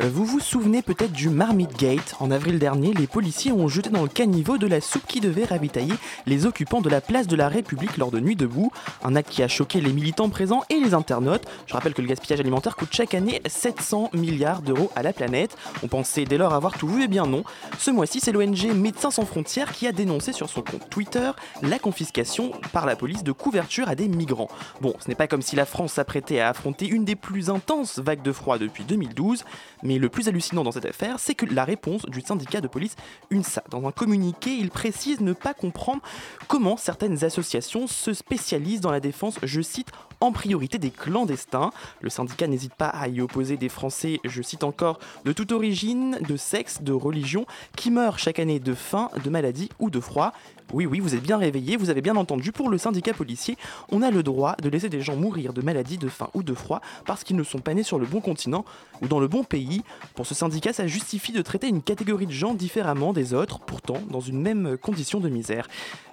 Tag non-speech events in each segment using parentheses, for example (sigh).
Euh, Vous vous souvenez peut-être du Marmite Gate En avril dernier, les policiers ont jeté dans le caniveau de la soupe qui devait ravitailler les occupants de la place de la République lors de Nuit debout. Un acte qui a choqué les militants présents et les internautes. Je rappelle que le gaspillage alimentaire coûte chaque année 700 milliards d'euros à la planète. On pensait dès lors avoir tout vu, et bien non. Ce mois-ci, c'est l'ONG Médecins sans frontières qui a dénoncé sur son compte Twitter la confiscation par la police de couverture à des migrants. Bon, ce n'est pas comme si la France s'apprêtait à affronter une des plus intenses vagues de froid depuis 2012, mais le plus hallucinant dans cette affaire, c'est que la réponse du syndicat de police UNSA. Dans un communiqué, il précise ne pas comprendre comment certaines associations se spécialisent dans la défense, je cite, en priorité des clandestins. Le syndicat n'hésite pas à y opposer des Français, je cite encore, de toute origine, de sexe, de religion, qui meurent chaque année de faim, de maladie ou de froid. Oui, oui, vous êtes bien réveillés, vous avez bien entendu, pour le syndicat policier, on a le droit de laisser des gens mourir de maladie, de faim ou de froid parce qu'ils ne sont pas nés sur le bon continent ou dans le bon pays. Pour ce syndicat, ça justifie de traiter une catégorie de gens différemment des autres, pourtant dans une même condition de misère.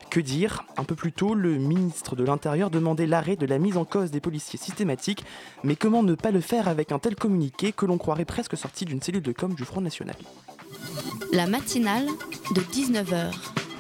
Que dire? Un peu plus tôt, le ministre de l'Intérieur demandait l'arrêt de la mise en cause des policiers systématiques, mais comment ne pas le faire avec un tel communiqué que l'on croirait presque sorti d'une cellule de com du Front National? La matinale de 19h,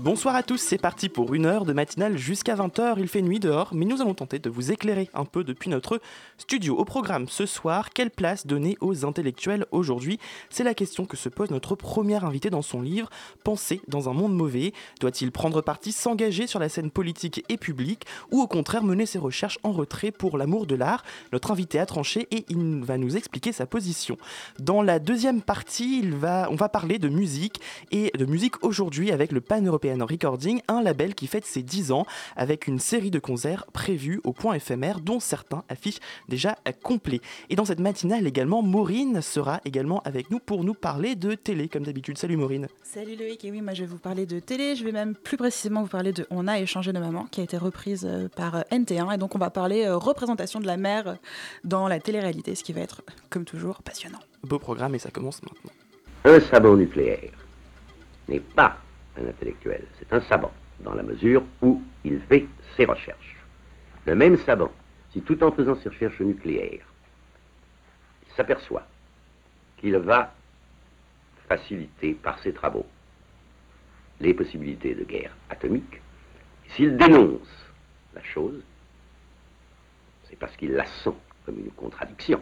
Bonsoir à tous, c'est parti pour une heure de matinale jusqu'à 20h. Il fait nuit dehors, mais nous allons tenter de vous éclairer un peu depuis notre studio. Au programme ce soir, quelle place donner aux intellectuels aujourd'hui? C'est la question que se pose notre premier invité dans son livre Penser dans un monde mauvais. Doit-il prendre parti, s'engager sur la scène politique et publique, ou au contraire mener ses recherches en retrait pour l'amour de l'art? Notre invité a tranché et il va nous expliquer sa position. Dans la deuxième partie, on va parler de musique et de musique aujourd'hui avec le Pan European Recording, un label qui fête ses 10 ans avec une série de concerts prévus au point éphémère dont certains affichent déjà complets. Et dans cette matinale également, Maureen sera également avec nous pour nous parler de télé comme d'habitude. Salut Maureen. Salut Loïc, et oui, moi je vais vous parler de télé, je vais même plus précisément vous parler de On a échangé de maman, qui a été reprise euh, par euh, NT1, et donc on va parler euh, représentation de la mère dans la télé-réalité, ce qui va être, comme toujours, passionnant. Beau programme et ça commence maintenant. Un savant nucléaire n'est pas un intellectuel, c'est un savant, dans la mesure où il fait ses recherches. Le même savant, si tout en faisant ses recherches nucléaires, il s'aperçoit qu'il va faciliter par ses travaux les possibilités de guerre atomique, s'il dénonce la chose, c'est parce qu'il la sent comme une contradiction.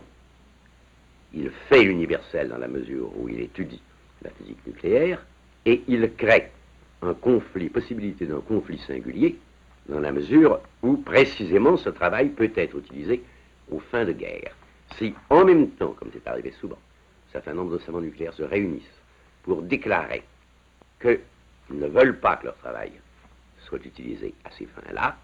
Il fait l'universel dans la mesure où il étudie la physique nucléaire et il crée un conflit, possibilité d'un conflit singulier dans la mesure où précisément ce travail peut être utilisé aux fins de guerre. Si en même temps, comme c'est arrivé souvent, un certain nombre de savants nucléaires se réunissent pour déclarer qu'ils ne veulent pas que leur travail soit utilisé à ces fins-là,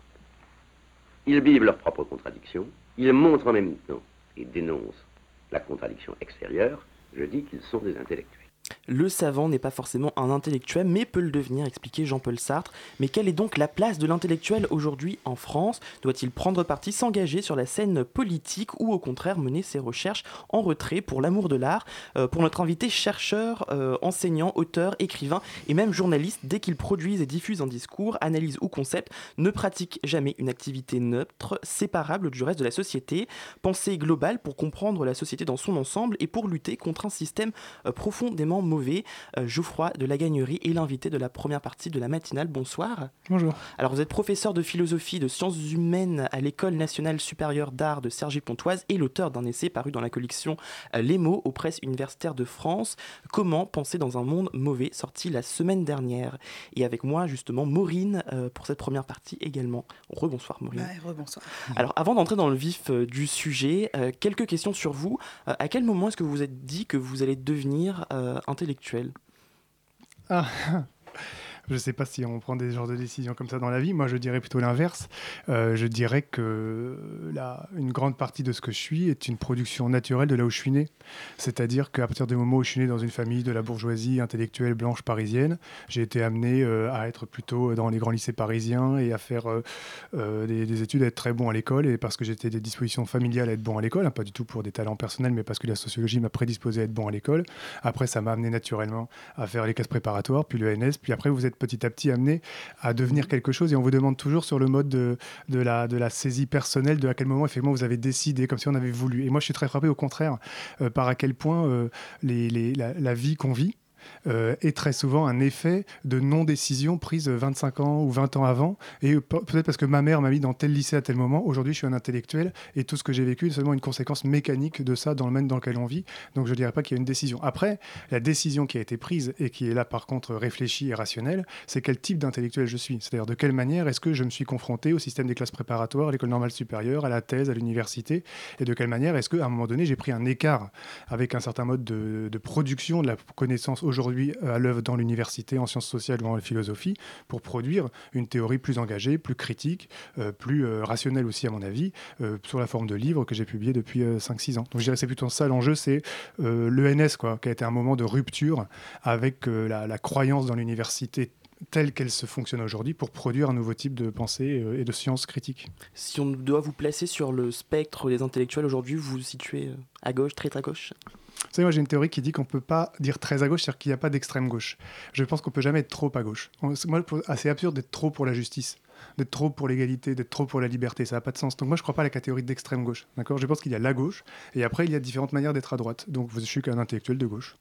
ils vivent leur propre contradiction, ils montrent en même temps et dénoncent la contradiction extérieure, je dis qu'ils sont des intellectuels. Le savant n'est pas forcément un intellectuel, mais peut le devenir, expliquait Jean-Paul Sartre. Mais quelle est donc la place de l'intellectuel aujourd'hui en France? Doit-il prendre parti, s'engager sur la scène politique ou au contraire mener ses recherches en retrait pour l'amour de l'art? Euh, Pour notre invité, chercheur, euh, enseignant, auteur, écrivain et même journaliste, dès qu'il produise et diffuse un discours, analyse ou concept, ne pratique jamais une activité neutre, séparable du reste de la société. Pensée globale pour comprendre la société dans son ensemble et pour lutter contre un système euh, profondément mauvais. Euh, Geoffroy de la Gagnerie est l'invité de la première partie de la matinale. Bonsoir. Bonjour. Alors vous êtes professeur de philosophie de sciences humaines à l'École nationale supérieure d'art de Cergy-Pontoise et l'auteur d'un essai paru dans la collection euh, Les mots aux presses universitaires de France, Comment penser dans un monde mauvais, sorti la semaine dernière. Et avec moi justement Maureen euh, pour cette première partie également. Rebonsoir Maureen. Ouais, rebonsoir. Alors avant d'entrer dans le vif euh, du sujet, euh, quelques questions sur vous. Euh, à quel moment est-ce que vous vous êtes dit que vous allez devenir euh, intellectuel Ah. Je ne sais pas si on prend des genres de décisions comme ça dans la vie. Moi, je dirais plutôt l'inverse. Euh, je dirais que la, une grande partie de ce que je suis est une production naturelle de là où je suis né. C'est-à-dire qu'à partir du moment où je suis né dans une famille de la bourgeoisie intellectuelle blanche parisienne, j'ai été amené euh, à être plutôt dans les grands lycées parisiens et à faire euh, des, études, à être très bon à l'école. Et parce que j'étais des dispositions familiales à être bon à l'école, hein, pas du tout pour des talents personnels, mais parce que la sociologie m'a prédisposé à être bon à l'école. Après, ça m'a amené naturellement à faire les classes préparatoires, puis le NS, puis après, vous êtes petit à petit amené à devenir quelque chose et on vous demande toujours sur le mode de, de, la, de la saisie personnelle, de à quel moment effectivement vous avez décidé, comme si on avait voulu. Et moi, je suis très frappé au contraire euh, par à quel point euh, les, les, la vie qu'on vit, euh, est très souvent un effet de non-décision prise 25 ans ou 20 ans avant. Et peut-être parce que ma mère m'a mis dans tel lycée à tel moment, aujourd'hui je suis un intellectuel et tout ce que j'ai vécu est seulement une conséquence mécanique de ça dans le monde dans lequel on vit. Donc je ne dirais pas qu'il y a une décision. Après, la décision qui a été prise et qui est là par contre réfléchie et rationnelle, c'est quel type d'intellectuel je suis. C'est-à-dire de quelle manière est-ce que je me suis confronté au système des classes préparatoires, à l'école normale supérieure, à la thèse, à l'université, et de quelle manière est-ce qu'à un moment donné j'ai pris un écart avec un certain mode de, de production de la connaissance aujourd'hui euh, à l'œuvre dans l'université, en sciences sociales ou en philosophie, pour produire une théorie plus engagée, plus critique, euh, plus euh, rationnelle aussi à mon avis, sur la forme de livres que j'ai publié depuis 5-6 ans. Donc je dirais c'est plutôt ça l'enjeu, c'est l'ENS, quoi, qui a été un moment de rupture avec la, la croyance dans l'université telle qu'elle se fonctionne aujourd'hui pour produire un nouveau type de pensée et de science critique. Si on doit vous placer sur le spectre des intellectuels aujourd'hui, vous vous situez à gauche, très à gauche? Vous savez, moi j'ai une théorie qui dit qu'on ne peut pas dire très à gauche, c'est-à-dire qu'il n'y a pas d'extrême gauche. Je pense qu'on peut jamais être trop à gauche. Moi, c'est absurde d'être trop pour la justice, d'être trop pour l'égalité, d'être trop pour la liberté. Ça n'a pas de sens. Donc moi je ne crois pas à la catégorie d'extrême gauche. D'accord? Je pense qu'il y a la gauche, et après il y a différentes manières d'être à droite. Donc je suis qu'un intellectuel de gauche.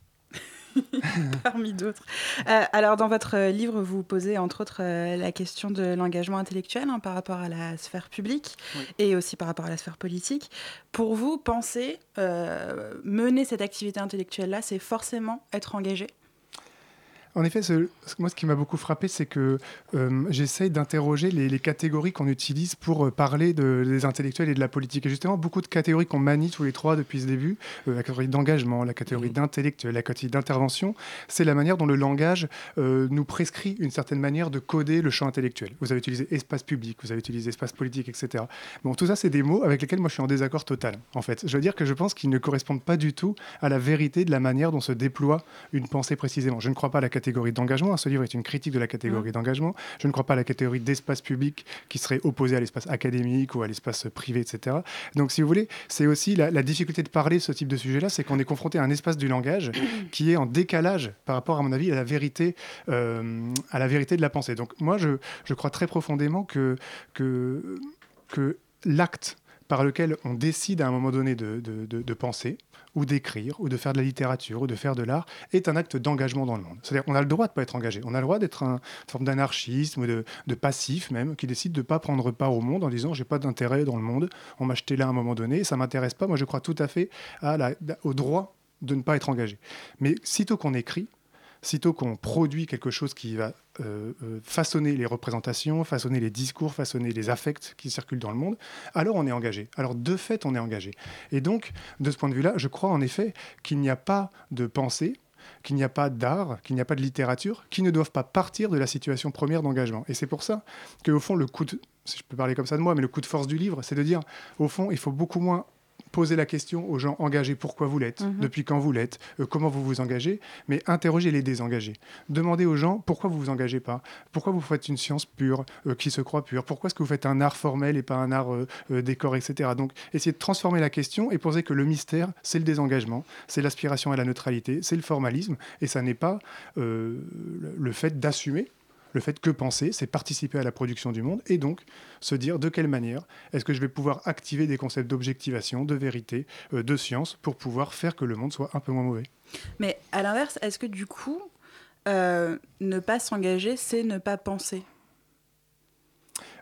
(laughs) parmi d'autres. Euh, alors, dans votre livre, vous posez entre autres euh, la question de l'engagement intellectuel hein, par rapport à la sphère publique et aussi par rapport à la sphère politique. Pour vous, penser, euh, mener cette activité intellectuelle-là, c'est forcément être engagé? En effet, moi, ce qui m'a beaucoup frappé, c'est que euh, j'essaye d'interroger les, catégories qu'on utilise pour euh, parler de, des intellectuels et de la politique. Et justement, beaucoup de catégories qu'on manie tous les trois depuis ce début, euh, la catégorie d'engagement, la catégorie mmh. d'intellectuel, la catégorie d'intervention, c'est la manière dont le langage nous prescrit une certaine manière de coder le champ intellectuel. Vous avez utilisé espace public, vous avez utilisé espace politique, etc. Bon, tout ça, c'est des mots avec lesquels moi je suis en désaccord total, en fait. Je veux dire que je pense qu'ils ne correspondent pas du tout à la vérité de la manière dont se déploie une pensée précisément. Je ne crois pas à la catégorie catégorie d'engagement. Ce livre est une critique de la catégorie mmh. d'engagement. Je ne crois pas à la catégorie d'espace public qui serait opposée à l'espace académique ou à l'espace privé, etc. Donc, si vous voulez, c'est aussi la, difficulté de parler ce type de sujet-là, c'est qu'on est confronté à un espace du langage qui est en décalage par rapport, à mon avis, à la vérité, euh, à la vérité de la pensée. Donc, moi, je, je crois très profondément que, que, que l'acte par lequel on décide à un moment donné de, de, de penser, ou d'écrire, ou de faire de la littérature, ou de faire de l'art, est un acte d'engagement dans le monde. C'est-à-dire qu'on a le droit de ne pas être engagé. On a le droit d'être une forme d'anarchisme, ou de, passif même, qui décide de ne pas prendre part au monde en disant j'ai pas d'intérêt dans le monde, on m'a là à un moment donné, ça m'intéresse pas. Moi, je crois tout à fait au droit de ne pas être engagé. Mais sitôt qu'on écrit, sitôt qu'on produit quelque chose qui va euh, euh, façonner les représentations, façonner les discours, façonner les affects qui circulent dans le monde, alors on est engagé. Alors de fait, on est engagé. Et donc, de ce point de vue-là, je crois en effet qu'il n'y a pas de pensée qu'il n'y a pas d'art, qu'il n'y a pas de littérature, qui ne doivent pas partir de la situation première d'engagement. Et c'est pour ça qu'au fond, le coup de, si je peux parler comme ça de moi, mais le coup de force du livre, c'est de dire, au fond, il faut beaucoup moins poser la question aux gens engagés pourquoi vous l'êtes, mhm. depuis quand vous l'êtes, euh, comment vous vous engagez, mais interrogez les désengagés. Demandez aux gens pourquoi vous vous engagez pas, pourquoi vous faites une science pure euh, qui se croit pure, pourquoi est-ce que vous faites un art formel et pas un art euh, décor, etc. Donc essayez de transformer la question et poser que le mystère, c'est le désengagement, c'est l'aspiration à la neutralité, c'est le formalisme, et ça n'est pas le fait d'assumer le fait que penser, c'est participer à la production du monde et donc se dire de quelle manière est-ce que je vais pouvoir activer des concepts d'objectivation, de vérité, euh, de science pour pouvoir faire que le monde soit un peu moins mauvais. Mais à l'inverse, est-ce que du coup, euh, ne pas s'engager, c'est ne pas penser?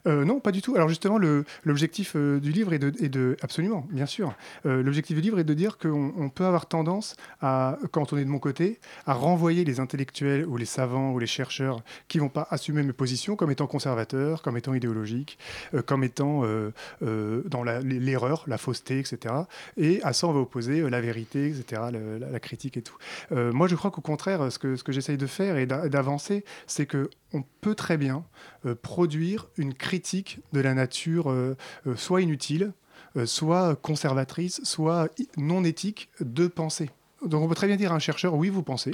Euh, non, pas du tout. Alors justement, l'objectif euh, du livre est de, absolument, bien sûr. Euh, l'objectif du livre est de dire qu'on on peut avoir tendance à, quand on est de mon côté, à renvoyer les intellectuels ou les savants ou les chercheurs qui vont pas assumer mes positions comme étant conservateurs, comme étant idéologiques, comme étant dans l'erreur, la fausseté, etc. Et à ça, on va opposer la vérité, etc., la, critique et tout. Moi, je crois qu'au contraire, ce que, ce j'essaye de faire et d'a- d'avancer, c'est que on peut très bien produire une critique de la nature euh, euh, soit inutile, euh, soit conservatrice, soit non éthique de penser. Donc on peut très bien dire à un chercheur, oui, vous pensez,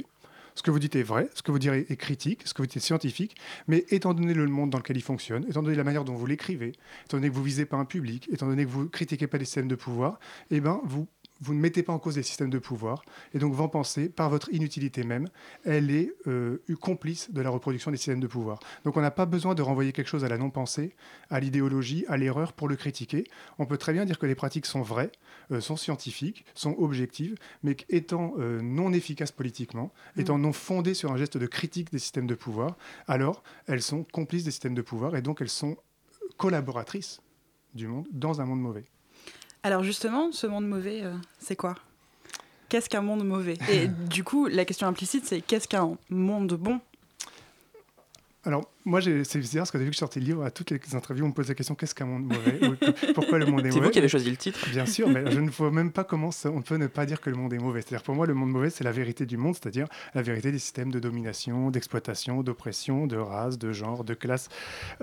ce que vous dites est vrai, ce que vous dites est critique, ce que vous dites est scientifique, mais étant donné le monde dans lequel il fonctionne, étant donné la manière dont vous l'écrivez, étant donné que vous visez pas un public, étant donné que vous critiquez pas les systèmes de pouvoir, eh ben vous vous ne mettez pas en cause les systèmes de pouvoir, et donc vous en pensez, par votre inutilité même, elle est euh, complice de la reproduction des systèmes de pouvoir. Donc on n'a pas besoin de renvoyer quelque chose à la non-pensée, à l'idéologie, à l'erreur pour le critiquer. On peut très bien dire que les pratiques sont vraies, euh, sont scientifiques, sont objectives, mais qu'étant euh, non efficaces politiquement, étant non fondées sur un geste de critique des systèmes de pouvoir, alors elles sont complices des systèmes de pouvoir, et donc elles sont collaboratrices du monde dans un monde mauvais. Alors justement, ce monde mauvais, euh, c'est quoi? Qu'est-ce qu'un monde mauvais? Et (laughs) du coup, la question implicite, c'est qu'est-ce qu'un monde bon? Alors, moi, c'est bizarre parce que depuis que je sortais le livre, à toutes les interviews, on me pose la question qu'est-ce qu'un monde mauvais Pourquoi le monde est mauvais (laughs) C'est vous qui avez choisi le titre Bien sûr, mais je (laughs) ne vois même pas comment ça- on peut ne pas dire que le monde est mauvais. C'est-à-dire, pour moi, le monde mauvais, c'est la vérité du monde, c'est-à-dire la vérité des systèmes de domination, d'exploitation, d'oppression, de race, de genre, de classe,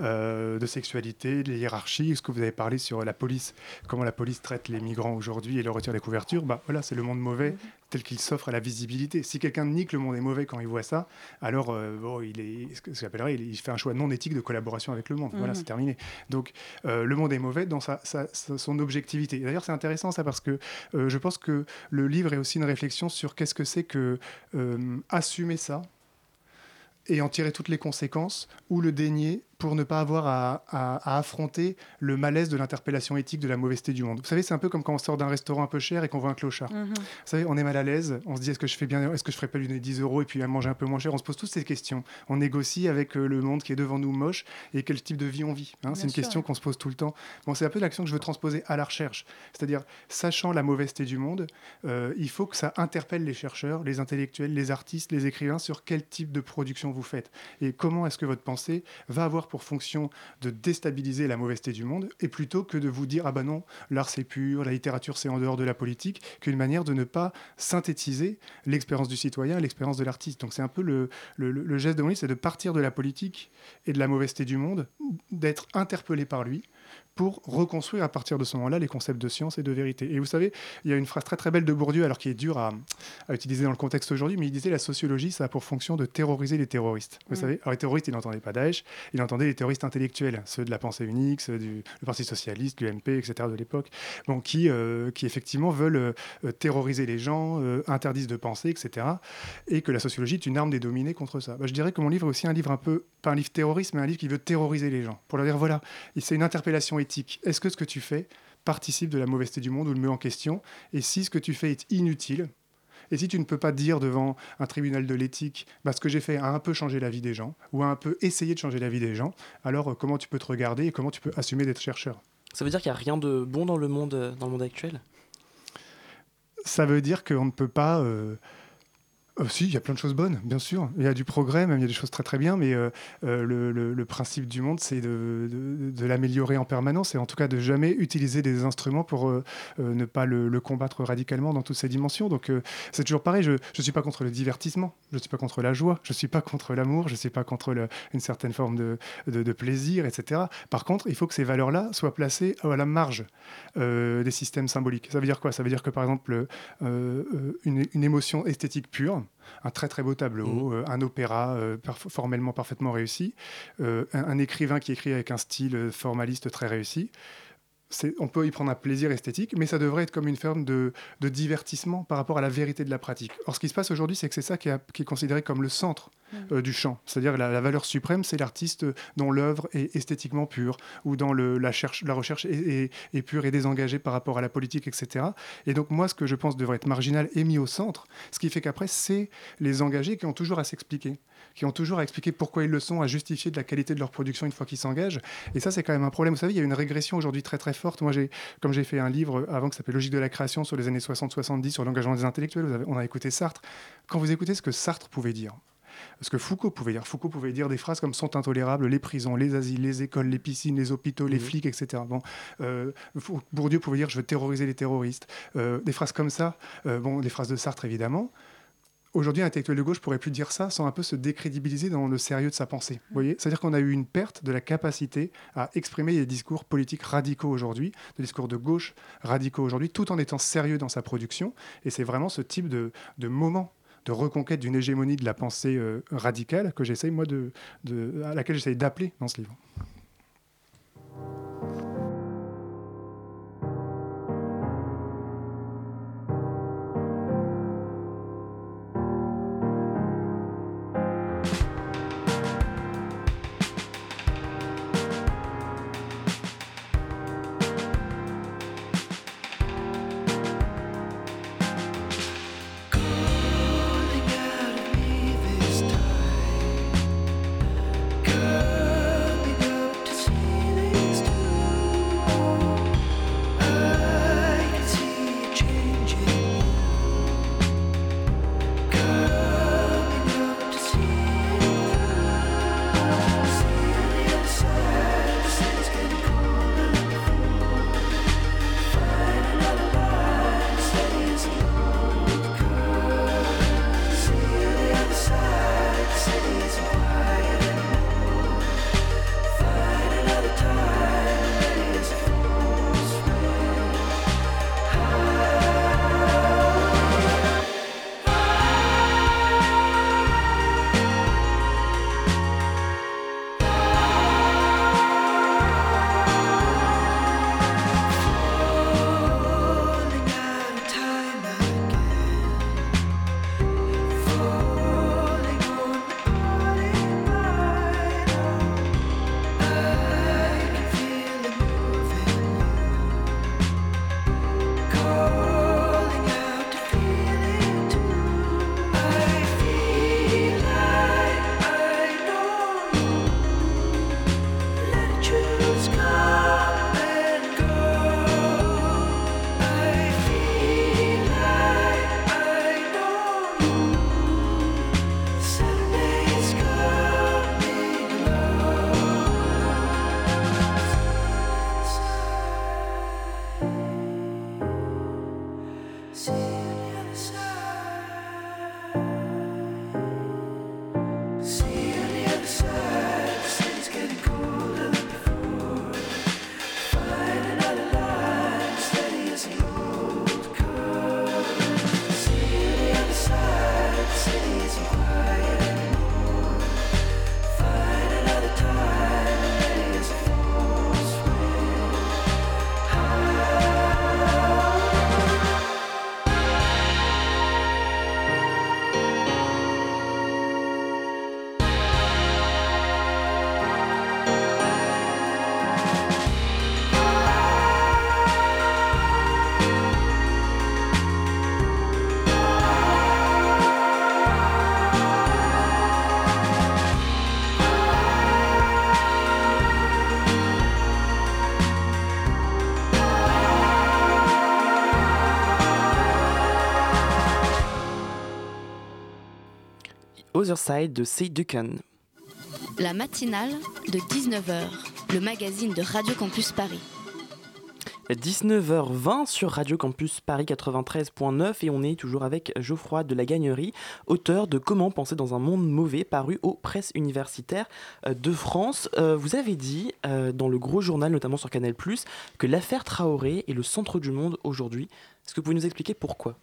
euh, de sexualité, de hiérarchie. Ce que vous avez parlé sur la police, comment la police traite les migrants aujourd'hui et leur retire des couvertures, bah voilà, c'est le monde mauvais tel qu'il s'offre à la visibilité. Si quelqu'un nie que le monde est mauvais quand il voit ça, alors euh, bon, il est ce que j'appellerais, il, il fait un choix non éthique de collaboration avec le monde. Voilà, Mhm. c'est terminé. Donc euh, le monde est mauvais dans sa, sa- sa- son objectivité. D'ailleurs, c'est intéressant ça parce que euh, je pense que le livre est aussi une réflexion sur qu'est-ce que c'est que euh, assumer ça et en tirer toutes les conséquences ou le dénier pour ne pas avoir à, à- à affronter le malaise de l'interpellation éthique de la mauvaiseté du monde. Vous savez, c'est un peu comme quand on sort d'un restaurant un peu cher et qu'on voit un clochard. Mhm. Vous savez, on est mal à l'aise, on se dit est-ce que je fais bien, est-ce que je ferais pas lui donner 10 euros et puis à manger un peu moins cher? On se pose toutes ces questions. On négocie avec euh, le monde qui est devant nous moche et quel type de vie on vit. hein. C'est une sûr. question qu'on se pose tout le temps. Bon, c'est un peu l'action que je veux transposer à la recherche. C'est-à-dire, sachant la mauvaiseté du monde, euh, il faut que ça interpelle les chercheurs, les intellectuels, les artistes, les écrivains sur quel type de production vous faites et comment est-ce que votre pensée va avoir pour fonction de déstabiliser la mauvaiseté du monde et plutôt que de vous dire ah bah non l'art c'est pur la littérature c'est en dehors de la politique qu'une manière de ne pas synthétiser l'expérience du citoyen l'expérience de l'artiste. Donc c'est un peu le, le- geste de mon c'est de partir de la politique et de la mauvaiseté du monde d'être interpellé par lui pour reconstruire à partir de ce moment-là les concepts de science et de vérité. Et vous savez, il y a une phrase très très belle de Bourdieu, alors qui est dure à, à utiliser dans le contexte aujourd'hui, mais il disait la sociologie, ça a pour fonction de terroriser les terroristes. Vous Mm. savez, alors les terroristes, il n'entendait pas Daesh, il entendait les terroristes intellectuels, ceux de la pensée unique, ceux du le Parti socialiste, l'UMP, etc. de l'époque, bon, qui, euh, qui effectivement veulent euh, euh, terroriser les gens, euh, interdisent de penser, etc. Et que la sociologie est une arme des dominés contre ça. Bah, je dirais que mon livre est aussi un livre un peu, pas un livre terroriste, mais un livre qui veut terroriser les gens, pour leur dire voilà, c'est une interpellation éthique. Est-ce que ce que tu fais participe de la mauvaiseté du monde ou le met en question? Et si ce que tu fais est inutile, et si tu ne peux pas dire devant un tribunal de l'éthique, bah, ce que j'ai fait a un peu changé la vie des gens, ou a un peu essayé de changer la vie des gens, alors euh, comment tu peux te regarder et comment tu peux assumer d'être chercheur? Ça veut dire qu'il n'y a rien de bon dans le monde, euh, dans le monde actuel? Ça veut dire qu'on ne peut pas... euh, euh, si, il y a plein de choses bonnes, bien sûr. Il y a du progrès, même il y a des choses très très bien, mais euh, euh, le, principe du monde, c'est de, l'améliorer en permanence et en tout cas de jamais utiliser des instruments pour euh, ne pas le, combattre radicalement dans toutes ses dimensions. Donc c'est toujours pareil, je ne suis pas contre le divertissement, je ne suis pas contre la joie, je ne suis pas contre l'amour, je ne suis pas contre une certaine forme de, plaisir, etc. Par contre, il faut que ces valeurs-là soient placées à la marge des systèmes symboliques. Ça veut dire quoi? Ça veut dire que par exemple, une émotion esthétique pure, un très très beau tableau, euh, un opéra euh, formellement parfaitement réussi, euh, un, un écrivain qui écrit avec un style formaliste très réussi. On peut y prendre un plaisir esthétique, mais ça devrait être comme une forme de, de divertissement par rapport à la vérité de la pratique. Or, ce qui se passe aujourd'hui, c'est que c'est ça qui est considéré comme le centre euh, du chant. C'est-à-dire la, la valeur suprême, c'est l'artiste dont l'œuvre est esthétiquement pure, ou le- la, cherche- la recherche est, pure et désengagée par rapport à la politique, etc. Et donc moi, ce que je pense devrait être marginal est mis au centre, ce qui fait qu'après, c'est les engagés qui ont toujours à s'expliquer qui ont toujours à expliquer pourquoi ils le sont, à justifier de la qualité de leur production une fois qu'ils s'engagent. Et ça, c'est quand même un problème. Vous savez, il y a une régression aujourd'hui très très forte. Moi, j'ai, comme j'ai fait un livre avant qui s'appelle Logique de la création sur les années 60-70 sur l'engagement des intellectuels, on a écouté Sartre. Quand vous écoutez ce que Sartre pouvait dire, ce que Foucault pouvait dire. Foucault pouvait dire des phrases comme sont intolérables les prisons, les asiles, les écoles, les piscines, les hôpitaux, les Mhm. flics, etc. Bon, euh, Bourdieu pouvait dire je veux terroriser les terroristes. Euh, des phrases comme ça, euh, bon, des phrases de Sartre évidemment. Aujourd'hui, un intellectuel de gauche pourrait plus dire ça sans un peu se décrédibiliser dans le sérieux de sa pensée. Vous voyez C'est-à-dire qu'on a eu une perte de la capacité à exprimer des discours politiques radicaux aujourd'hui, des discours de gauche radicaux aujourd'hui, tout en étant sérieux dans sa production. Et c'est vraiment ce type de, de moment de reconquête d'une hégémonie de la pensée euh, radicale que j'essaye, moi, de, de- à laquelle j'essaye d'appeler dans ce livre. Other Side de. La matinale de 19h, le magazine de Radio Campus Paris. 19h20 sur Radio Campus Paris 93.9 et on est toujours avec Geoffroy de la Gagnerie, auteur de Comment penser dans un monde mauvais paru aux presses universitaires euh, de France. Euh, vous avez dit euh, dans le gros journal, notamment sur Canal+, que l'affaire Traoré est le centre du monde aujourd'hui. Est-ce que vous pouvez nous expliquer pourquoi?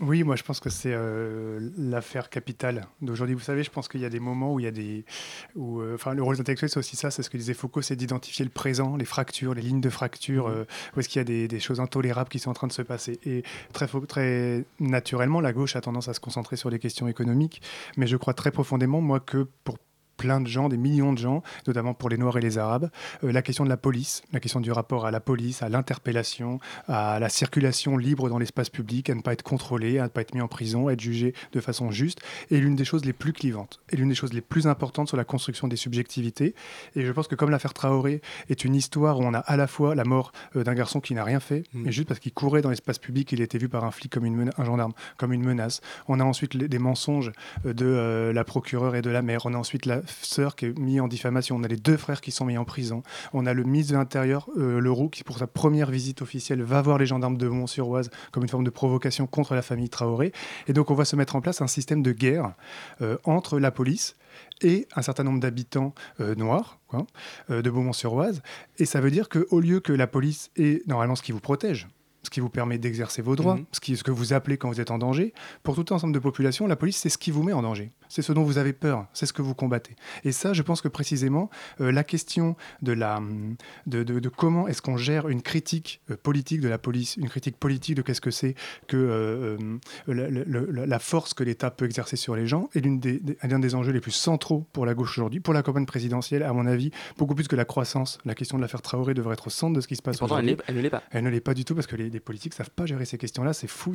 Oui, moi je pense que c'est euh, l'affaire capitale d'aujourd'hui. Vous savez, je pense qu'il y a des moments où il y a des. Où, euh, enfin, le rôle des intellectuels, c'est aussi ça, c'est ce que disait Foucault, c'est d'identifier le présent, les fractures, les lignes de fracture, euh, où est-ce qu'il y a des, des choses intolérables qui sont en train de se passer. Et très naturellement, la gauche a tendance à se concentrer sur les questions économiques, mais je crois très profondément, moi, que pour plein de gens, des millions de gens, notamment pour les Noirs et les Arabes. Euh, la question de la police, la question du rapport à la police, à l'interpellation, à la circulation libre dans l'espace public, à ne pas être contrôlé, à ne pas être mis en prison, à être jugé de façon juste, est l'une des choses les plus clivantes, et l'une des choses les plus importantes sur la construction des subjectivités. Et je pense que comme l'affaire Traoré est une histoire où on a à la fois la mort euh, d'un garçon qui n'a rien fait, Mm. mais juste parce qu'il courait dans l'espace public, il était vu par un flic comme une un gendarme, comme une menace. On a ensuite les- des mensonges euh, de euh, la procureure et de la mère. On a ensuite la sœur qui est mise en diffamation. On a les deux frères qui sont mis en prison. On a le ministre de l'Intérieur, euh, Leroux, qui pour sa première visite officielle va voir les gendarmes de Mont-sur-Oise comme une forme de provocation contre la famille Traoré. Et donc on va se mettre en place un système de guerre euh, entre la police et un certain nombre d'habitants euh, noirs quoi, de Beaumont-sur-Oise. Et ça veut dire qu'au lieu que la police est normalement ce qui vous protège, ce qui vous permet d'exercer vos droits, Mhm. ce, qui, ce que vous appelez quand vous êtes en danger, pour tout ensemble de population, la police, c'est ce qui vous met en danger. C'est ce dont vous avez peur, c'est ce que vous combattez. Et ça, je pense que précisément, euh, la question de, la, hum, de, de- de comment est-ce qu'on gère une critique euh, politique de la police, une critique politique de qu'est-ce que c'est que euh, la, la- la- la force que l'État peut exercer sur les gens, est l'une des, des- l'un des enjeux les plus centraux pour la gauche aujourd'hui, pour la campagne présidentielle, à mon avis, beaucoup plus que la croissance. La question de l'affaire Traoré devrait être au centre de ce qui se passe elle, aujourd'hui. l'est- elle ne l'est pas. Elle ne l'est pas du tout parce que les, les politiques savent pas gérer ces questions-là. C'est fou.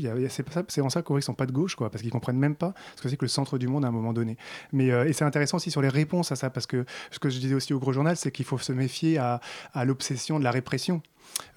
C'est en ça qu'eux, ils sont pas de gauche, quoi, parce qu'ils comprennent même pas ce que c'est que le centre du monde à un moment donné. Mais euh, et c'est intéressant aussi sur les réponses à ça, parce que ce que je disais aussi au gros journal, c'est qu'il faut se méfier à l'obsession de la répression.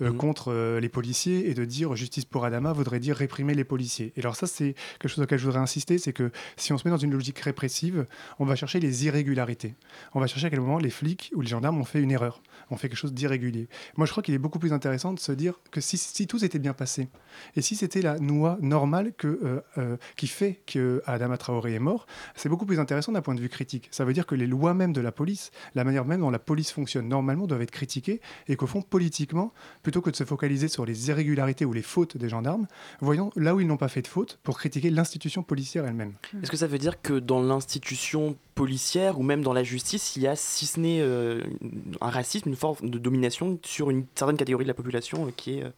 Euh, Mhm. contre euh, les policiers et de dire justice pour Adama voudrait dire réprimer les policiers. Et alors ça, c'est quelque chose auquel je voudrais insister, c'est que si on se met dans une logique répressive, on va chercher les irrégularités. On va chercher à quel moment les flics ou les gendarmes ont fait une erreur, ont fait quelque chose d'irrégulier. Moi, je crois qu'il est beaucoup plus intéressant de se dire que si, si tout s'était bien passé, et si c'était la loi normale que, euh, qui fait que Adama Traoré est mort, c'est beaucoup plus intéressant d'un point de vue critique. Ça veut dire que les lois même de la police, la manière même dont la police fonctionne normalement, doivent être critiquées, et qu'au fond, politiquement, plutôt que de se focaliser sur les irrégularités ou les fautes des gendarmes, voyons là où ils n'ont pas fait de faute pour critiquer l'institution policière elle-même. Est-ce que ça veut dire que dans l'institution policière ou même dans la justice, il y a, si ce n'est euh, un racisme, une forme de domination sur une certaine catégorie de la population euh, qui est euh,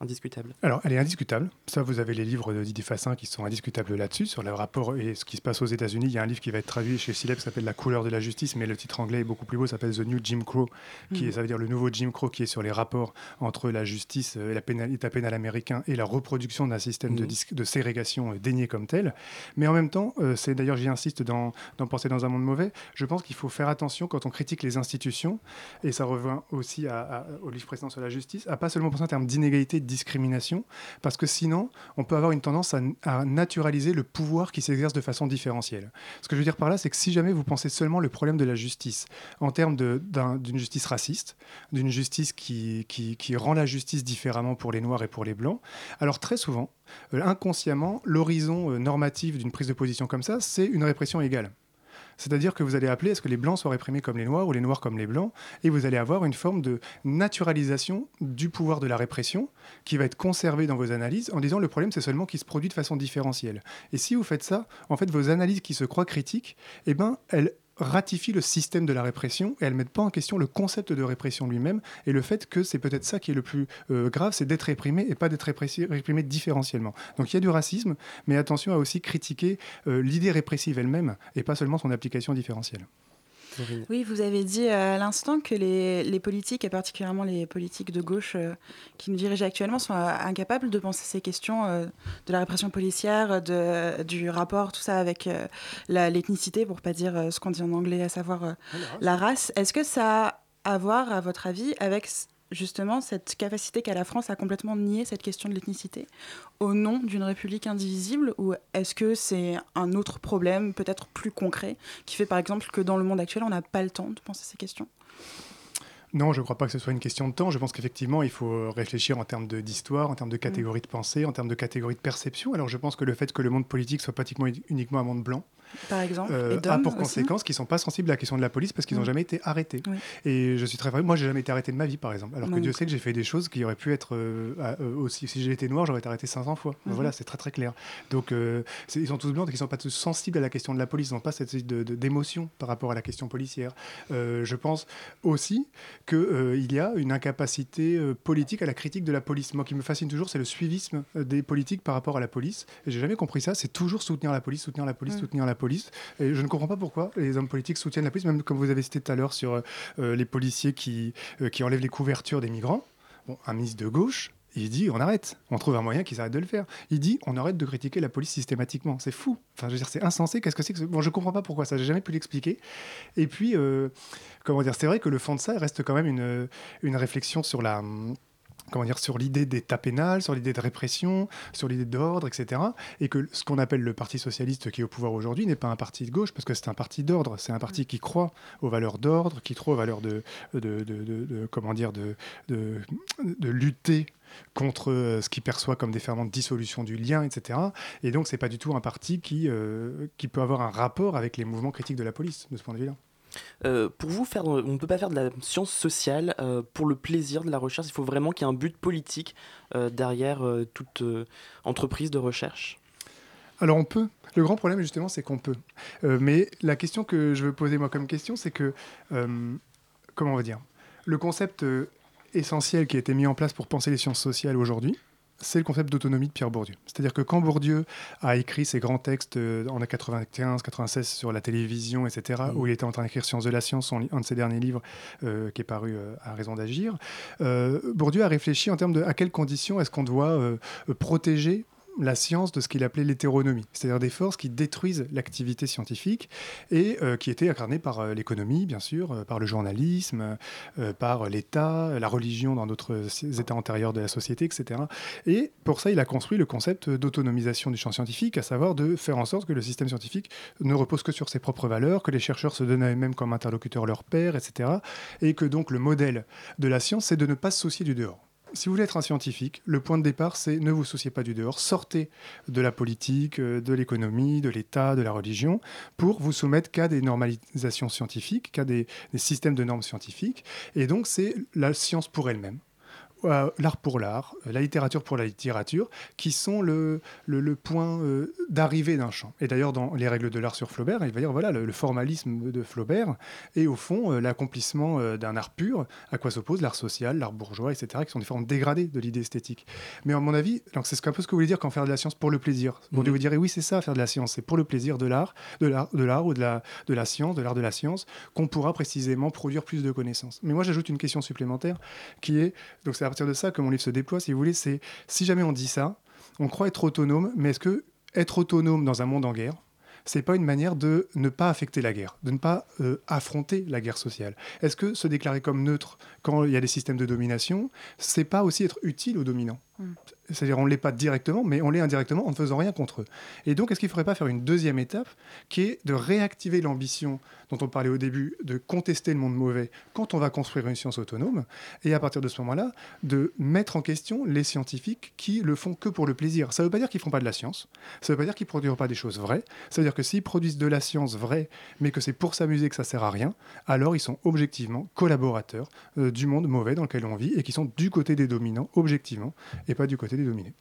indiscutable Alors, elle est indiscutable. Ça, vous avez les livres de Didier Fassin qui sont indiscutables là-dessus, sur le rapport et ce qui se passe aux États-Unis. Il y a un livre qui va être traduit chez Sileb qui s'appelle La couleur de la justice, mais le titre anglais est beaucoup plus beau, ça s'appelle The New Jim Crow, qui est, ça veut dire le nouveau Jim Crow, qui est sur les rapports entre la justice euh, et pénal- l'État pénal américain et la reproduction d'un système de, de ségrégation euh, dénié comme tel. Mais en même temps, euh, c'est d'ailleurs, j'y insiste dans, dans Penser dans un monde mauvais, je pense qu'il faut faire attention quand on critique les institutions, et ça revient aussi à- à- au livre précédent sur la justice, à pas seulement penser en termes d'inégalité, discrimination, parce que sinon, on peut avoir une tendance à, naturaliser le pouvoir qui s'exerce de façon différentielle. Ce que je veux dire par là, c'est que si jamais vous pensez seulement le problème de la justice en termes d'une justice raciste, d'une justice qui rend la justice différemment pour les Noirs et pour les Blancs, alors très souvent, euh, inconsciemment, l'horizon euh, normatif d'une prise de position comme ça, c'est une répression égale. C'est-à-dire que vous allez appeler à ce que les blancs soient réprimés comme les noirs ou les noirs comme les blancs, et vous allez avoir une forme de naturalisation du pouvoir de la répression qui va être conservée dans vos analyses en disant le problème c'est seulement qu'il se produit de façon différentielle. Et si vous faites ça, en fait vos analyses qui se croient critiques, eh ben elles ratifient le système de la répression et elles mettent pas en question le concept de répression lui-même et le fait que c'est peut-être ça qui est le plus euh, grave, c'est d'être réprimé et pas d'être réprimé différentiellement. Donc il y a du racisme, mais attention à aussi critiquer euh, l'idée répressive elle-même et pas seulement son application différentielle. Oui, vous avez dit euh, à l'instant que les, les politiques, et particulièrement les politiques de gauche euh, qui nous dirigent actuellement, sont euh, incapables de penser ces questions euh, de la répression policière, de, du rapport, tout ça avec l'ethnicité, pour pas dire ce qu'on dit en anglais, à savoir euh, la race. Est-ce que ça a à voir, à votre avis, avec justement cette capacité qu'a la France à complètement nier cette question de l'ethnicité au nom d'une république indivisible ou est-ce que c'est un autre problème peut-être plus concret qui fait par exemple que dans le monde actuel on n'a pas le temps de penser ces questions? Non, je ne crois pas que ce soit une question de temps. Je pense qu'effectivement, il faut réfléchir en termes d'histoire, en termes de catégories de pensée, en termes de catégories de perception. Alors, je pense que le fait que le monde politique soit pratiquement uniquement un monde blanc par exemple euh, et a pour conséquence qu'ils ne sont pas sensibles à la question de la police parce qu'ils n'ont Mm. jamais été arrêtés. Oui. Et je suis très vrai. Moi, j'ai jamais été arrêté de ma vie, par exemple. Alors que Donc- Dieu sait que j'ai fait des choses qui auraient pu être euh, à- euh, aussi. Si j'étais noir, j'aurais été arrêté 500 fois. Mhm. Voilà, c'est très très clair. Donc, euh, ils sont tous blancs, donc ils ne sont pas tous sensibles à la question de la police. Ils n'ont pas cette d'émotion par rapport à la question policière. Je pense aussi qu'il y a une incapacité politique à la critique de la police. Moi, qui me fascine toujours, c'est le suivisme des politiques par rapport à la police. Et j'ai jamais compris ça. C'est toujours soutenir la police, soutenir la police, Mm. soutenir la la je ne comprends pas pourquoi les hommes politiques soutiennent la police, même comme vous avez cité tout à l'heure sur euh, les policiers qui, qui enlèvent les couvertures des migrants. Bon, un ministre de gauche, il dit on arrête, on trouve un moyen qu'ils arrêtent de le faire. Il dit on arrête de critiquer la police systématiquement. C'est fou. Enfin, c'est insensé. Qu'est-ce que c'est que ce... Bon, je comprends pas pourquoi ça. J'ai jamais pu l'expliquer. Et puis, comment dire, c'est vrai que le fond de ça reste quand même une, une réflexion sur la comment dire, sur l'idée d'état pénal, sur l'idée de répression, sur l'idée d'ordre, etc. Et que ce qu'on appelle le Parti socialiste qui est au pouvoir aujourd'hui n'est pas un parti de gauche, parce que c'est un parti d'ordre. C'est un parti qui croit aux valeurs d'ordre, qui croit aux valeurs de, de, de, comment dire, de, de, lutter contre euh, ce qu'il perçoit comme des ferments de dissolution du lien, etc. Et donc, c'est pas du tout un parti qui, euh, qui peut avoir un rapport avec les mouvements critiques de la police, de ce point de vue-là. Euh, pour vous, faire, on ne peut pas faire de la science sociale euh, pour le plaisir de la recherche. Il faut vraiment qu'il y ait un but politique euh, derrière toute entreprise de recherche. Alors on peut. Le grand problème justement, c'est qu'on peut. mais la question que je veux poser moi comme question, c'est que comment on va dire? Le concept essentiel qui a été mis en place pour penser les sciences sociales aujourd'hui, c'est le concept d'autonomie de Pierre Bourdieu. C'est-à-dire que quand Bourdieu a écrit ses grands textes euh, en 95, 96 sur la télévision, etc., mmh. où il était en train d'écrire Sciences de la science, un de ses derniers livres euh, qui est paru euh, à Raison d'agir, Bourdieu a réfléchi en termes de à quelles conditions est-ce qu'on doit protéger la science de ce qu'il appelait l'hétéronomie, c'est-à-dire des forces qui détruisent l'activité scientifique et euh, qui étaient incarnées par euh, l'économie, bien sûr, euh, par le journalisme, par l'État, la religion dans d'autres états antérieurs de la société, etc. Et pour ça, il a construit le concept d'autonomisation du champ scientifique, à savoir de faire en sorte que le système scientifique ne repose que sur ses propres valeurs, que les chercheurs se donnent à eux-mêmes comme interlocuteurs leurs pairs, etc. Et que donc le modèle de la science, c'est de ne pas se soucier du dehors si vous voulez être un scientifique, le point de départ, c'est ne vous souciez pas du dehors, sortez de la politique, euh, de l'économie, de l'État, de la religion, pour vous soumettre qu'à des normalisations scientifiques, qu'à des, des systèmes de normes scientifiques. Et donc, c'est la science pour elle-même. Euh, l'art pour l'art, euh, la littérature pour la littérature, qui sont le, le, point euh, d'arrivée d'un champ. Et d'ailleurs, dans les règles de l'art sur Flaubert, il va dire voilà le, formalisme de Flaubert et au fond l'accomplissement d'un art pur, à quoi s'oppose l'art social, l'art bourgeois, etc., qui sont des formes dégradées de l'idée esthétique. Mais à mon avis, c'est un peu ce que vous voulez dire quand faire de la science pour le plaisir. Vous mmh. vous direz oui, c'est ça, faire de la science, c'est pour le plaisir de l'art, de l'art, de l'art ou de la, de la science, de l'art de la science, qu'on pourra précisément produire plus de connaissances. Mais moi, j'ajoute une question supplémentaire qui est donc c'est partir de ça que mon livre se déploie, si vous voulez, c'est si jamais on dit ça, on croit être autonome, mais est-ce que être autonome dans un monde en guerre, c'est pas une manière de ne pas affecter la guerre, de ne pas euh, affronter la guerre sociale? Est-ce que se déclarer comme neutre quand il y a des systèmes de domination, c'est pas aussi être utile aux dominants? Mm. C'est-à-dire on ne l'est pas directement, mais on l'est indirectement en ne faisant rien contre eux. Et donc, est-ce qu'il ne faudrait pas faire une deuxième étape qui est de réactiver l'ambition dont on parlait au début, de contester le monde mauvais quand on va construire une science autonome, et à partir de ce moment-là, de mettre en question les scientifiques qui le font que pour le plaisir. Ça ne veut pas dire qu'ils ne font pas de la science, ça ne veut pas dire qu'ils ne produisent pas des choses vraies, ça veut dire que s'ils produisent de la science vraie, mais que c'est pour s'amuser que ça sert à rien, alors ils sont objectivement collaborateurs euh, du monde mauvais dans lequel on vit et qui sont du côté des dominants, objectivement, et pas du côté des dominés.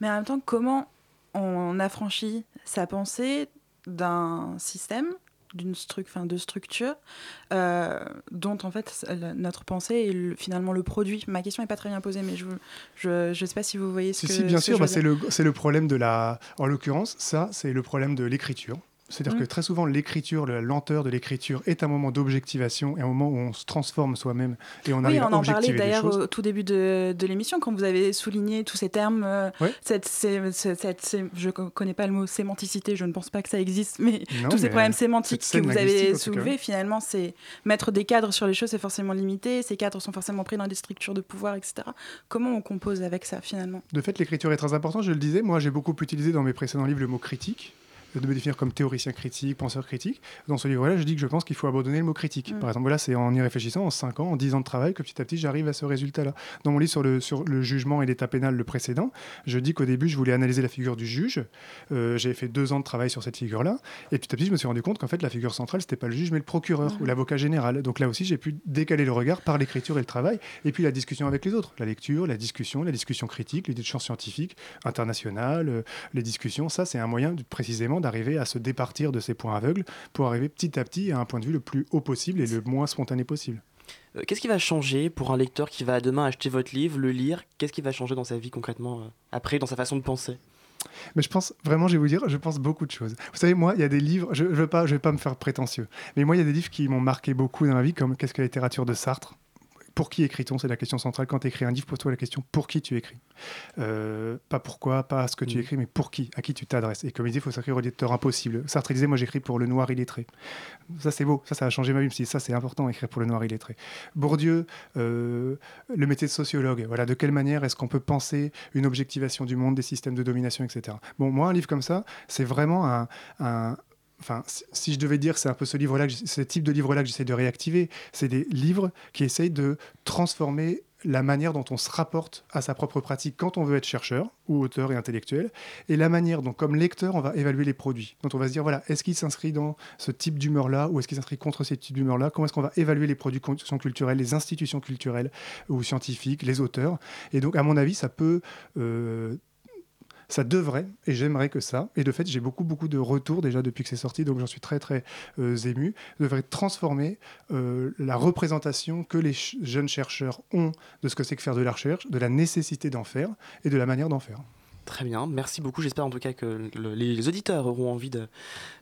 Mais en même temps, comment on affranchit sa pensée d'un système d'une fin, de structure euh, dont en fait notre pensée est finalement le produit? Ma question n'est pas très bien posée, mais je ne sais pas si vous voyez ce si, que Si, bien sûr, bah, c'est le, le problème de la... En l'occurrence, ça, c'est le problème de l'écriture. C'est-à-dire que mm. très souvent, l'écriture, la lenteur de l'écriture est un moment d'objectivation et un moment où on se transforme soi-même et on arrive à objectiver Oui, on en parlait d'ailleurs au tout début de, de l'émission quand vous avez souligné tous ces termes. Euh, cette, je ne connais pas le mot sémanticité, je ne pense pas que ça existe, mais tous ces problèmes sémantiques que vous avez soulevés, finalement, c'est mettre des cadres sur les choses, c'est forcément limité. Ces cadres sont forcément pris dans des structures de pouvoir, etc. Comment on compose avec ça finalement? De fait, l'écriture est très importante. Je le disais, moi, j'ai beaucoup utilisé dans mes précédents livres le mot critique de me définir comme théoricien critique, penseur critique. Dans ce livre-là, je dis que je pense qu'il faut abandonner le mot critique. Mm. Par exemple, là, c'est en y réfléchissant, en 5 ans, en 10 ans de travail, que petit à petit, j'arrive à ce résultat-là. Dans mon livre sur le, sur le jugement et l'état pénal, le précédent, je dis qu'au début, je voulais analyser la figure du juge. Euh, J'ai fait deux ans de travail sur cette figure-là. Et petit à petit, je me suis rendu compte qu'en fait, la figure centrale, c'était pas le juge, mais le procureur ou l'avocat général. Donc là aussi, j'ai pu décaler le regard par l'écriture et le travail. Et puis la discussion avec les autres. La lecture, la discussion, la discussion critique, l'idée de champ scientifique, international, euh, les discussions. Ça, c'est un moyen précisément d'arriver à se dépasser partir de ces points aveugles pour arriver petit à petit à un point de vue le plus haut possible et le moins spontané possible. Euh, qu'est-ce qui va changer pour un lecteur qui va demain acheter votre livre, le lire? Qu'est-ce qui va changer dans sa vie concrètement euh, après, dans sa façon de penser? Mais je pense, vraiment, je vais vous dire, je pense beaucoup de choses. Vous savez, moi, il y a des livres, je ne veux pas, je vais pas me faire prétentieux, mais moi, il y a des livres qui m'ont marqué beaucoup dans ma vie, comme Qu'est-ce que la littérature de Sartre pour qui écrit-on C'est la question centrale. Quand tu écris un livre, pose-toi la question pour qui tu écris? Euh, pas pourquoi, pas ce que tu mm. écris, mais pour qui, à qui tu t'adresses. Et comme il dit, il faut s'écrire au lecteur impossible. Sartre disait, moi j'écris pour le noir illettré. Ça c'est beau, ça ça a changé ma vie, ça c'est important, écrire pour le noir illettré. Bourdieu, euh, le métier de sociologue, voilà, de quelle manière est-ce qu'on peut penser une objectivation du monde, des systèmes de domination, etc. Bon, moi un livre comme ça, c'est vraiment un enfin, si je devais dire, c'est un peu ce livre-là, ce type de livre-là que j'essaie de réactiver. C'est des livres qui essayent de transformer la manière dont on se rapporte à sa propre pratique quand on veut être chercheur ou auteur et intellectuel, et la manière dont, comme lecteur, on va évaluer les produits. Dont on va se dire, voilà, est-ce qu'il s'inscrit dans ce type d'humeur-là, ou est-ce qu'il s'inscrit contre ce type d'humeur-là? Comment est-ce qu'on va évaluer les produits culturels, les institutions culturelles ou scientifiques, les auteurs? Et donc, à mon avis, ça peut euh, ça devrait, et j'aimerais que ça, et de fait j'ai beaucoup beaucoup de retours déjà depuis que c'est sorti, donc j'en suis très très euh, ému, devrait transformer euh, la représentation que les jeunes chercheurs ont de ce que c'est que faire de la recherche, de la nécessité d'en faire et de la manière d'en faire. Très bien, merci beaucoup. J'espère en tout cas que les auditeurs auront envie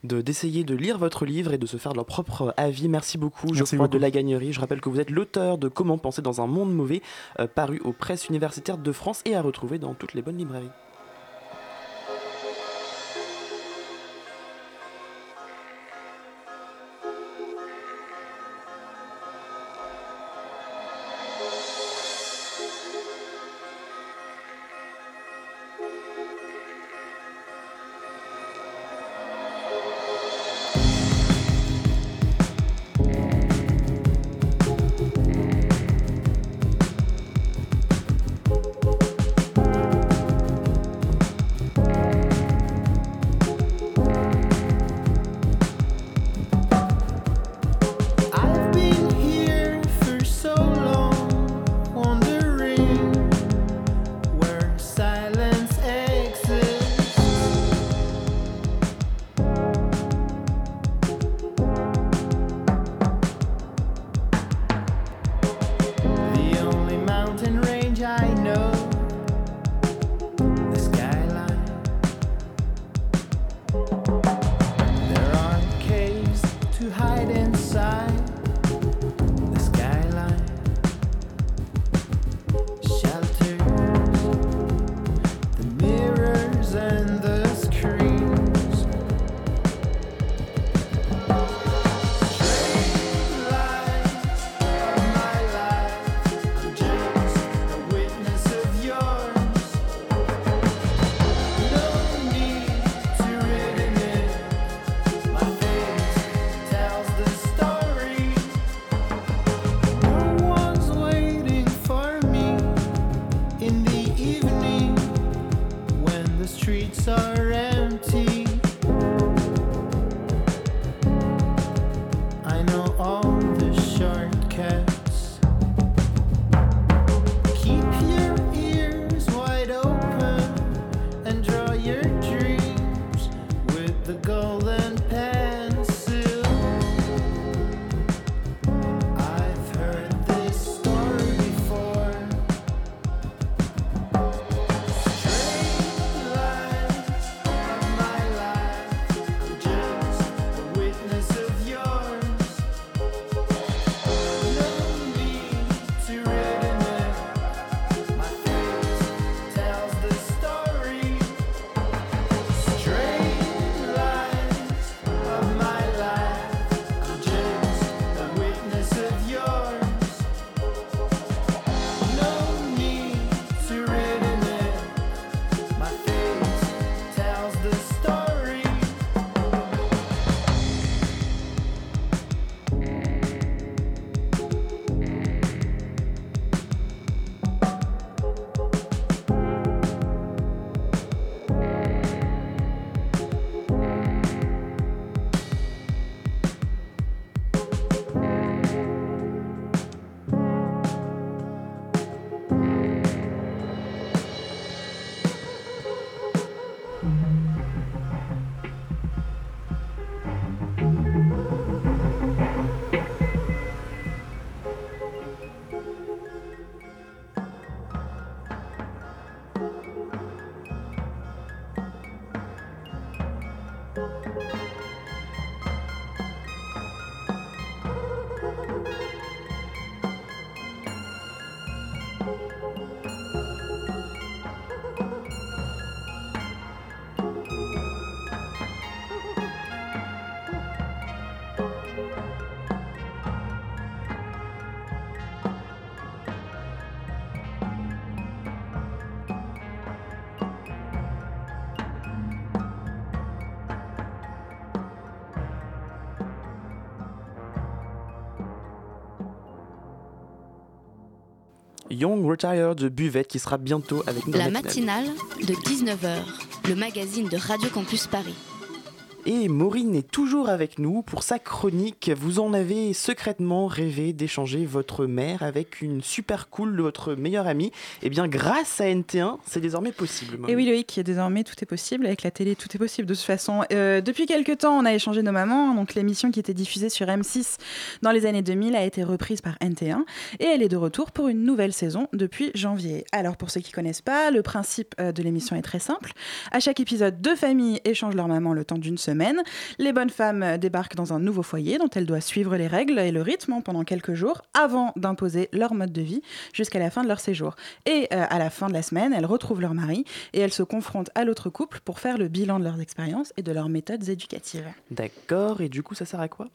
d'essayer de, de, lire votre livre et de se faire leur propre avis. Merci beaucoup, je crois, de la Gagnerie. Je rappelle que vous êtes l'auteur de Comment penser dans un monde mauvais, euh, paru aux presses universitaires de France et à retrouver dans toutes les bonnes librairies. Young Retired Buvette qui sera bientôt avec nous. La matinale de 19h, le magazine de Radio Campus Paris. Et Maureen est toujours avec nous pour sa chronique. Vous en avez secrètement rêvé d'échanger votre mère avec une super cool de votre meilleure amie. Eh bien, grâce à NT1, c'est désormais possible. Et oui, Loïc, désormais tout est possible. Avec la télé, tout est possible de toute façon. Euh, depuis quelques temps, on a échangé nos mamans. Donc, l'émission qui était diffusée sur M6 dans les années 2000 a été reprise par NT1 et elle est de retour pour une nouvelle saison depuis janvier. Alors, pour ceux qui connaissent pas, le principe euh, de l'émission est très simple. À chaque épisode, deux familles échangent leur maman le temps d'une semaine les bonnes femmes débarquent dans un nouveau foyer dont elles doivent suivre les règles et le rythme hein, pendant quelques jours avant d'imposer leur mode de vie jusqu'à la fin de leur séjour. Et euh, à la fin de la semaine, elles retrouvent leur mari et elles se confrontent à l'autre couple pour faire le bilan de leurs expériences et de leurs méthodes éducatives. D'accord, et du coup ça sert à quoi?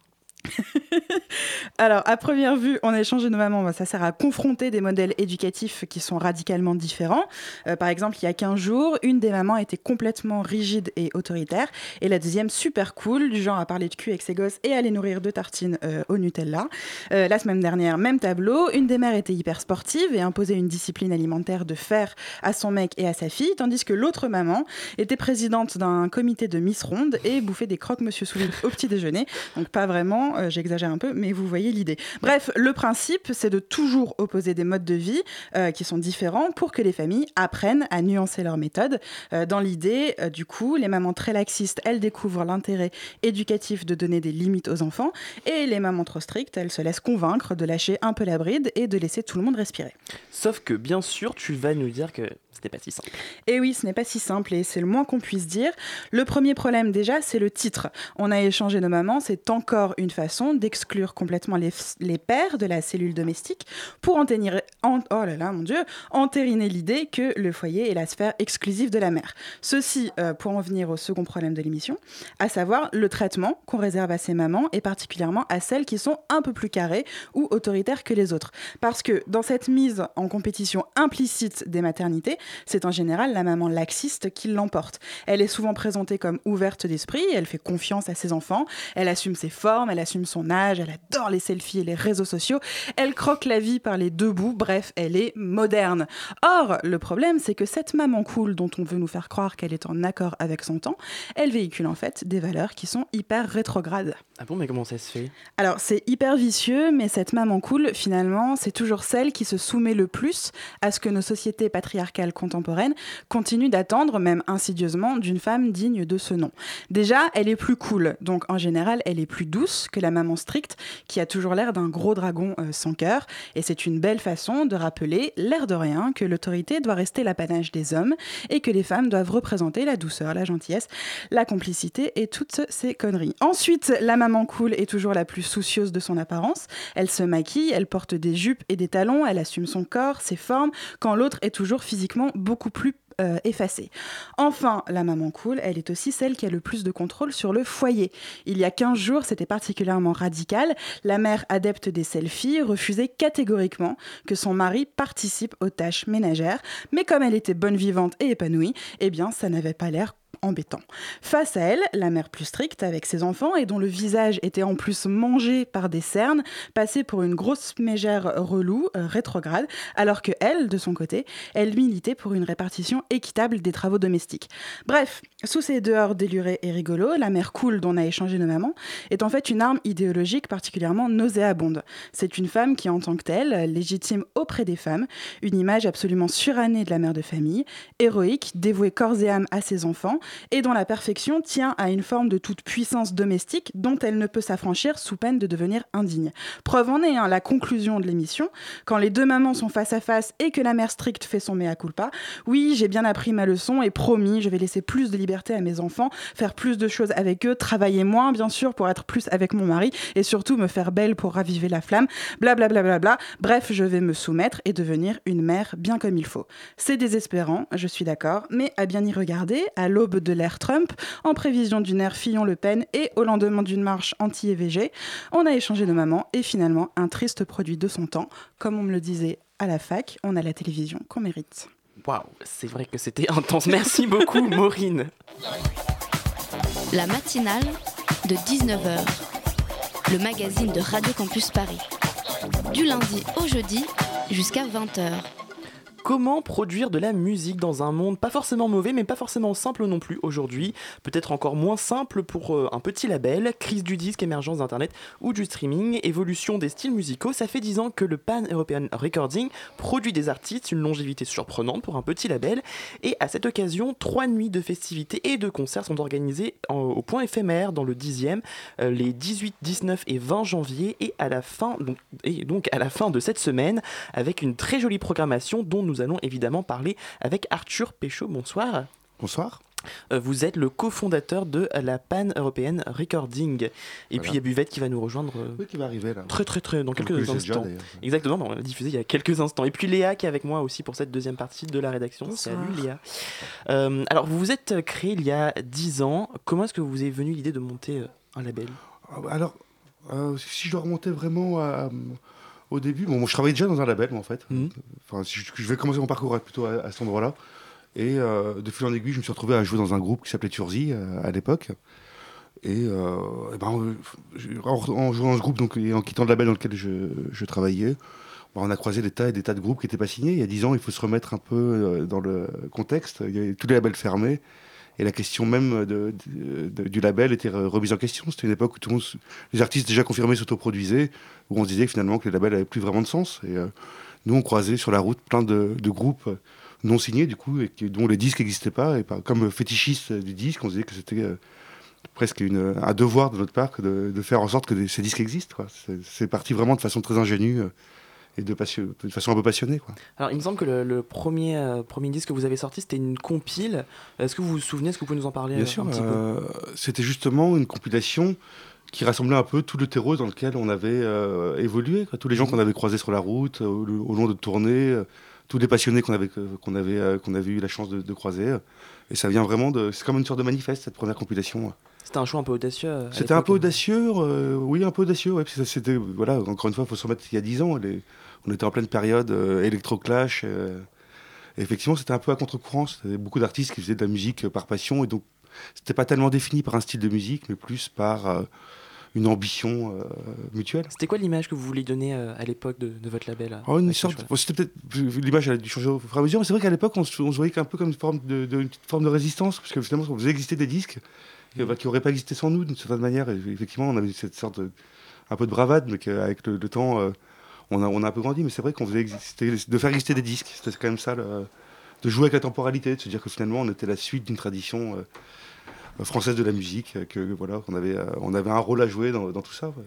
(laughs) Alors, à première vue, on a échangé nos mamans. Ça sert à confronter des modèles éducatifs qui sont radicalement différents. Euh, par exemple, il y a 15 jours, une des mamans était complètement rigide et autoritaire, et la deuxième super cool, du genre à parler de cul avec ses gosses et à les nourrir de tartines euh, au Nutella. Euh, la semaine dernière, même tableau. Une des mères était hyper sportive et imposait une discipline alimentaire de fer à son mec et à sa fille, tandis que l'autre maman était présidente d'un comité de Miss Ronde et bouffait des croques Monsieur Soulier au petit déjeuner. Donc pas vraiment euh, j'exagère un peu, mais vous voyez l'idée. Bref, le principe, c'est de toujours opposer des modes de vie euh, qui sont différents pour que les familles apprennent à nuancer leurs méthodes. Euh, dans l'idée, du coup, les mamans très laxistes, elles découvrent l'intérêt éducatif de donner des limites aux enfants, et les mamans trop strictes, elles se laissent convaincre de lâcher un peu la bride et de laisser tout le monde respirer. Sauf que, bien sûr, tu vas nous dire que n'est pas si simple. Et oui, ce n'est pas si simple et c'est le moins qu'on puisse dire. Le premier problème déjà, c'est le titre. On a échangé nos mamans, c'est encore une façon d'exclure complètement les, les, pères de la cellule domestique pour entériner, oh là là, mon Dieu, entériner l'idée que le foyer est la sphère exclusive de la mère. Ceci euh, pour en venir au second problème de l'émission, à savoir le traitement qu'on réserve à ces mamans et particulièrement à celles qui sont un peu plus carrées ou autoritaires que les autres. Parce que dans cette mise en compétition implicite des maternités, c'est en général la maman laxiste qui l'emporte. Elle est souvent présentée comme ouverte d'esprit, elle fait confiance à ses enfants, elle assume ses formes, elle assume son âge, elle adore les selfies et les réseaux sociaux, elle croque la vie par les deux bouts, bref, elle est moderne. Or, le problème, c'est que cette maman cool dont on veut nous faire croire qu'elle est en accord avec son temps, elle véhicule en fait des valeurs qui sont hyper rétrogrades. Ah bon, mais comment ça se fait? Alors, c'est hyper vicieux, mais cette maman cool, finalement, c'est toujours celle qui se soumet le plus à ce que nos sociétés patriarcales contemporaine continue d'attendre, même insidieusement, d'une femme digne de ce nom. Déjà, elle est plus cool, donc en général, elle est plus douce que la maman stricte, qui a toujours l'air d'un gros dragon euh, sans cœur, et c'est une belle façon de rappeler, l'air de rien, que l'autorité doit rester l'apanage des hommes, et que les femmes doivent représenter la douceur, la gentillesse, la complicité et toutes ces conneries. Ensuite, la maman cool est toujours la plus soucieuse de son apparence, elle se maquille, elle porte des jupes et des talons, elle assume son corps, ses formes, quand l'autre est toujours physiquement beaucoup plus euh, effacée. Enfin, la maman cool, elle est aussi celle qui a le plus de contrôle sur le foyer. Il y a 15 jours, c'était particulièrement radical. La mère adepte des selfies refusait catégoriquement que son mari participe aux tâches ménagères, mais comme elle était bonne vivante et épanouie, eh bien, ça n'avait pas l'air embêtant. Face à elle, la mère plus stricte avec ses enfants et dont le visage était en plus mangé par des cernes, passait pour une grosse mégère relou, euh, rétrograde, alors que elle, de son côté, elle militait pour une répartition équitable des travaux domestiques. Bref, sous ces dehors délurés et rigolos, la mère cool dont on a échangé nos mamans est en fait une arme idéologique particulièrement nauséabonde. C'est une femme qui, en tant que telle, légitime auprès des femmes, une image absolument surannée de la mère de famille, héroïque, dévouée corps et âme à ses enfants, et dont la perfection tient à une forme de toute puissance domestique dont elle ne peut s'affranchir sous peine de devenir indigne. Preuve en est, hein, la conclusion de l'émission, quand les deux mamans sont face à face et que la mère stricte fait son mea culpa, oui, j'ai bien appris ma leçon et promis, je vais laisser plus de liberté à mes enfants, faire plus de choses avec eux, travailler moins, bien sûr, pour être plus avec mon mari, et surtout me faire belle pour raviver la flamme, blablabla. Bla, bla, bla, Bref, je vais me soumettre et devenir une mère bien comme il faut. C'est désespérant, je suis d'accord, mais à bien y regarder, à l'aube de l'ère Trump, en prévision d'une ère Fillon-Le Pen et au lendemain d'une marche anti-EVG. On a échangé nos mamans et finalement un triste produit de son temps. Comme on me le disait à la fac, on a la télévision qu'on mérite. Waouh, c'est vrai que c'était intense. Merci beaucoup, (laughs) Maureen. La matinale de 19h, le magazine de Radio Campus Paris. Du lundi au jeudi jusqu'à 20h. Comment produire de la musique dans un monde pas forcément mauvais, mais pas forcément simple non plus aujourd'hui Peut-être encore moins simple pour euh, un petit label, crise du disque, émergence d'Internet ou du streaming, évolution des styles musicaux. Ça fait 10 ans que le Pan European Recording produit des artistes, une longévité surprenante pour un petit label. Et à cette occasion, trois nuits de festivités et de concerts sont organisés en- au point éphémère dans le 10e, euh, les 18, 19 et 20 janvier. Et à la fin, et donc à la fin de cette semaine, avec une très jolie programmation dont nous allons évidemment parler avec Arthur Péchaud. Bonsoir. Bonsoir. Euh, Vous êtes le cofondateur de la Pan European Recording. Et Voilà. puis il y a Buvette qui va nous rejoindre euh, Oui, qui va arriver là. très très très dans quelques déjà, instants. Exactement, on l'a diffusé il y a quelques instants. Et puis Léa qui est avec moi aussi pour cette deuxième partie de la rédaction. Bonsoir. Salut Léa. Euh, alors vous vous êtes créé il y a 10 ans. Comment est-ce que vous est venue l'idée de monter un label? Ah, bah, Alors, euh, si je dois remonter vraiment à- au début, bon, moi, je travaillais déjà dans un label, moi, en fait. Mhm. Enfin, si je, je vais commencer mon parcours plutôt à, à cet endroit-là. Et euh, de fil en aiguille, je me suis retrouvé à jouer dans un groupe qui s'appelait Turzi euh, à l'époque. Et, euh, ben, euh, en, en jouant dans ce groupe donc, et en quittant le label dans lequel je, je travaillais, ben, on a croisé des tas et des tas de groupes qui n'étaient pas signés. Il y a 10 ans, il faut se remettre un peu dans le contexte. Il y avait tous les labels fermés. Et la question même du label était re- remise en question. C'était une époque où tout les artistes déjà confirmés s'autoproduisaient, où on se disait finalement que les labels n'avaient plus vraiment de sens. Et euh, nous, on croisait sur la route plein de, groupes non signés, du coup, et dont les disques n'existaient pas. Et comme fétichistes du disque, on se disait que c'était euh, presque un devoir de notre part de, faire en sorte que ces disques existent. C'est parti vraiment de façon très ingénue euh, et de, façon un peu passionnée. Quoi. Alors il me semble que le, le premier, euh, premier disque que vous avez sorti c'était une compile. Est-ce que vous vous souvenez Est-ce que vous pouvez nous en parler Bien euh, sûr, un petit peu euh, c'était justement une compilation qui rassemblait un peu tout le terreau dans lequel on avait euh, évolué. quoi. Tous les gens qu'on avait croisés sur la route, euh, au, au long de tournées, euh, tous les passionnés qu'on avait, qu'on avait, euh, qu'on avait eu la chance de, de croiser. Et ça vient vraiment de. C'est comme une sorte de manifeste, cette première compilation. C'était un choix un peu audacieux. euh, C'était un peu audacieux, euh, oui, un peu audacieux. Ouais, c'était, voilà, encore une fois, il faut se remettre il y a 10 ans. les- on était en pleine période euh, électroclash. euh, effectivement, c'était un peu à contre-courant. C'était beaucoup d'artistes qui faisaient de la musique euh, par passion. Et donc, c'était pas tellement défini par un style de musique, mais plus par une ambition euh, mutuelle. C'était quoi l'image que vous vouliez donner euh, à l'époque de, de votre label Oh, une avec sorte, choix bon, c'était peut-être l'image elle a dû changer au fur et à mesure, mais c'est vrai qu'à l'époque on, se- voyait un peu comme une forme de, de- une petite forme de résistance, parce que finalement on faisait exister des disques qui n'auraient pas existé sans nous d'une certaine manière. Et effectivement, on avait cette sorte de, un peu de bravade, mais qu'avec le, le temps, euh, on, a, on a un peu grandi. Mais c'est vrai qu'on faisait exister, de faire exister des disques, c'était quand même ça, le- de jouer avec la temporalité, de se dire que finalement on était la suite d'une tradition euh, française de la musique, euh, que voilà, qu'on avait, euh, on avait un rôle à jouer dans, dans tout ça. ouais.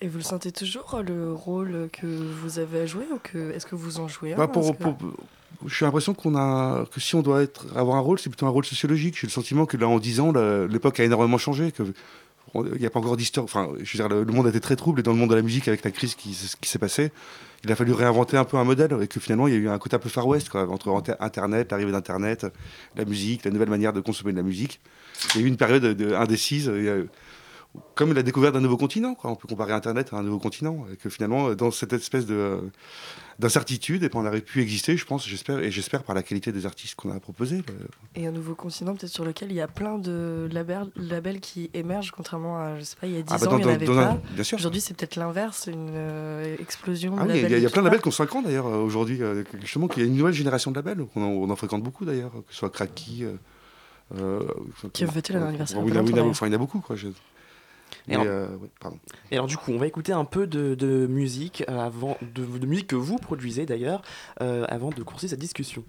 Et vous le sentez toujours, le rôle que vous avez à jouer ou que est-ce que vous en jouez un Bah, pour- Est-ce que- pour- J'ai l'impression qu'on a que si on doit être, avoir un rôle, c'est plutôt un rôle sociologique. J'ai le sentiment que là, en 10 ans, l'époque a énormément changé. Que il n'y a pas encore d'histoire. Enfin, je veux dire, le, monde a été très trouble et dans le monde de la musique, avec la crise qui, s'est passée, il a fallu réinventer un peu un modèle et que finalement, il y a eu un côté un peu Far West quoi, entre Internet, l'arrivée d'Internet, la musique, la nouvelle manière de consommer de la musique. Il y a eu une période de- indécise. Comme la découverte d'un nouveau continent, quoi. on peut comparer Internet à un nouveau continent, et que finalement, dans cette espèce de d'incertitude, et ben, on aurait pu exister, je pense, j'espère, et j'espère par la qualité des artistes qu'on a proposés. Et un nouveau continent peut-être sur lequel il y a plein de labels, labels qui émergent, contrairement à, je sais pas, il y a 10 Ah bah ans, il n'y en avait un- pas. bien sûr. Aujourd'hui, c'est peut-être l'inverse, une euh, explosion Ah oui, il y a- y, plein de labels qui ont 5 ans d'ailleurs euh, aujourd'hui, euh, justement, qu'il y a une nouvelle génération de labels, on en, on en fréquente beaucoup d'ailleurs, que ce soit Cracky. euh, euh, Qui ont fêté leur anniversaire il y il en a beaucoup. Quoi, je- Et Mais, alors- euh, ouais, pardon. Et alors du coup, on va écouter un peu de, de musique avant de, de musique que vous produisez d'ailleurs euh, avant de courser cette discussion.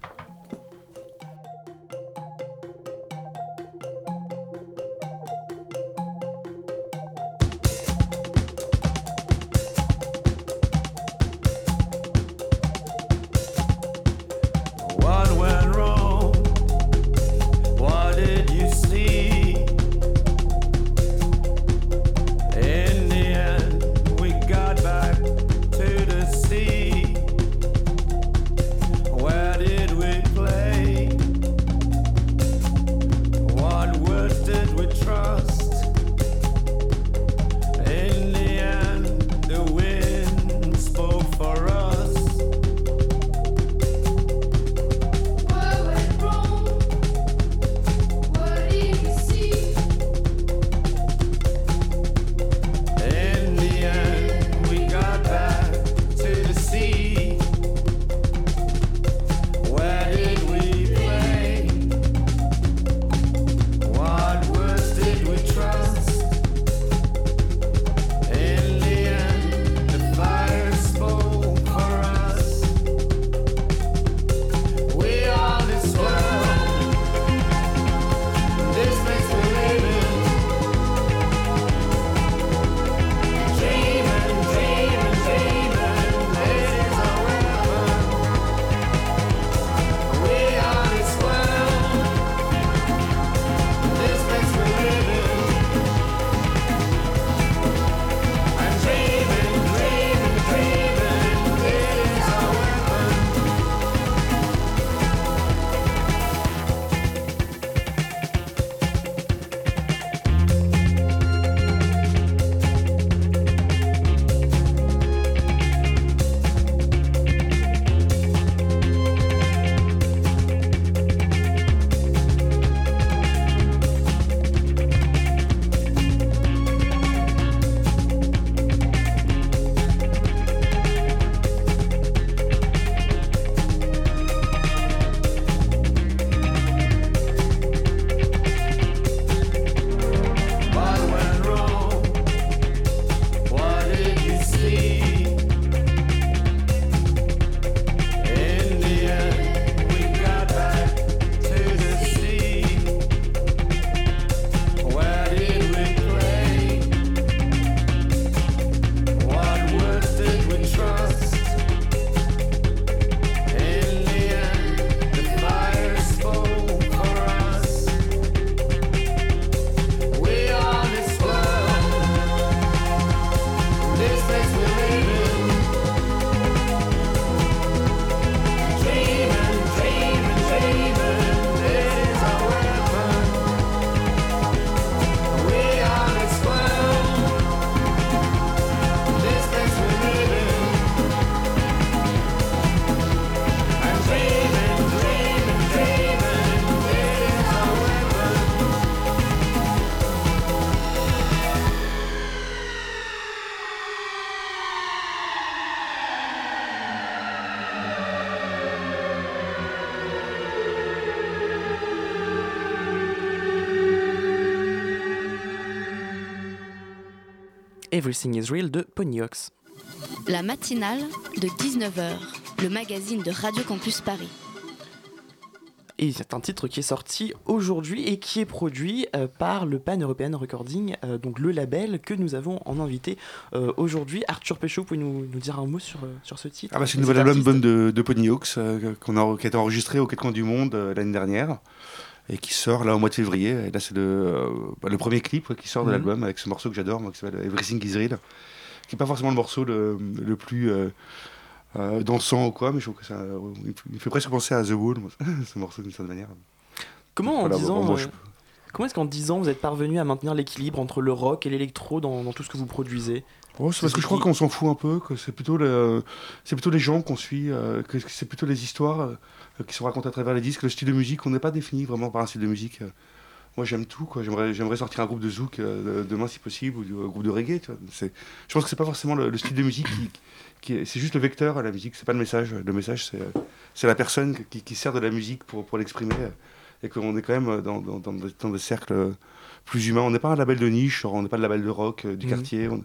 Everything is Real de Ponyox. La matinale de 19h, le magazine de Radio Campus Paris. Et c'est un titre qui est sorti aujourd'hui et qui est produit euh, par le Pan European Recording, euh, donc le label que nous avons en invité euh, aujourd'hui. Arthur Péchaud, pouvez nous, nous dire un mot sur, sur ce titre? Ah bah, c'est nouvelle cet album de, de Pony Hawks euh, qu'on a, qui a été enregistré aux quatre coins du monde euh, l'année dernière et qui sort là au mois de février. Et là, c'est le, euh, le premier clip ouais, qui sort de Mhm. l'album avec ce morceau que j'adore, qui s'appelle Everything is Real, qui n'est pas forcément le morceau le, le plus euh, euh, dansant ou quoi, mais je trouve que ça il fait presque penser à The Wall, (laughs) ce morceau d'une certaine manière. Comment en Voilà, 10 bon, ans, bon, je- comment est-ce qu'en 10 ans vous êtes parvenu à maintenir l'équilibre entre le rock et l'électro dans, dans tout ce que vous produisez? Oh, c'est parce que je crois qu'on s'en fout un peu, que c'est plutôt, le, c'est plutôt les gens qu'on suit, euh, que c'est plutôt les histoires euh, qui sont racontées à travers les disques, le style de musique. On n'est pas défini vraiment par un style de musique. euh. Moi, j'aime tout. Quoi. J'aimerais, j'aimerais sortir un groupe de zouk euh, de- demain, si possible, ou un groupe de reggae. Tu vois. C'est, je pense que c'est pas forcément le, le style de musique qui, qui est, c'est juste le vecteur à la musique. C'est pas le message. Le message, c'est, euh, c'est la personne qui, qui sert de la musique pour, pour l'exprimer. euh, Et qu'on est quand même dans, dans, dans des- dans des cercles euh, plus humains. On n'est pas un label de niche. on n'est pas le label de rock euh, du Mhm. quartier. On,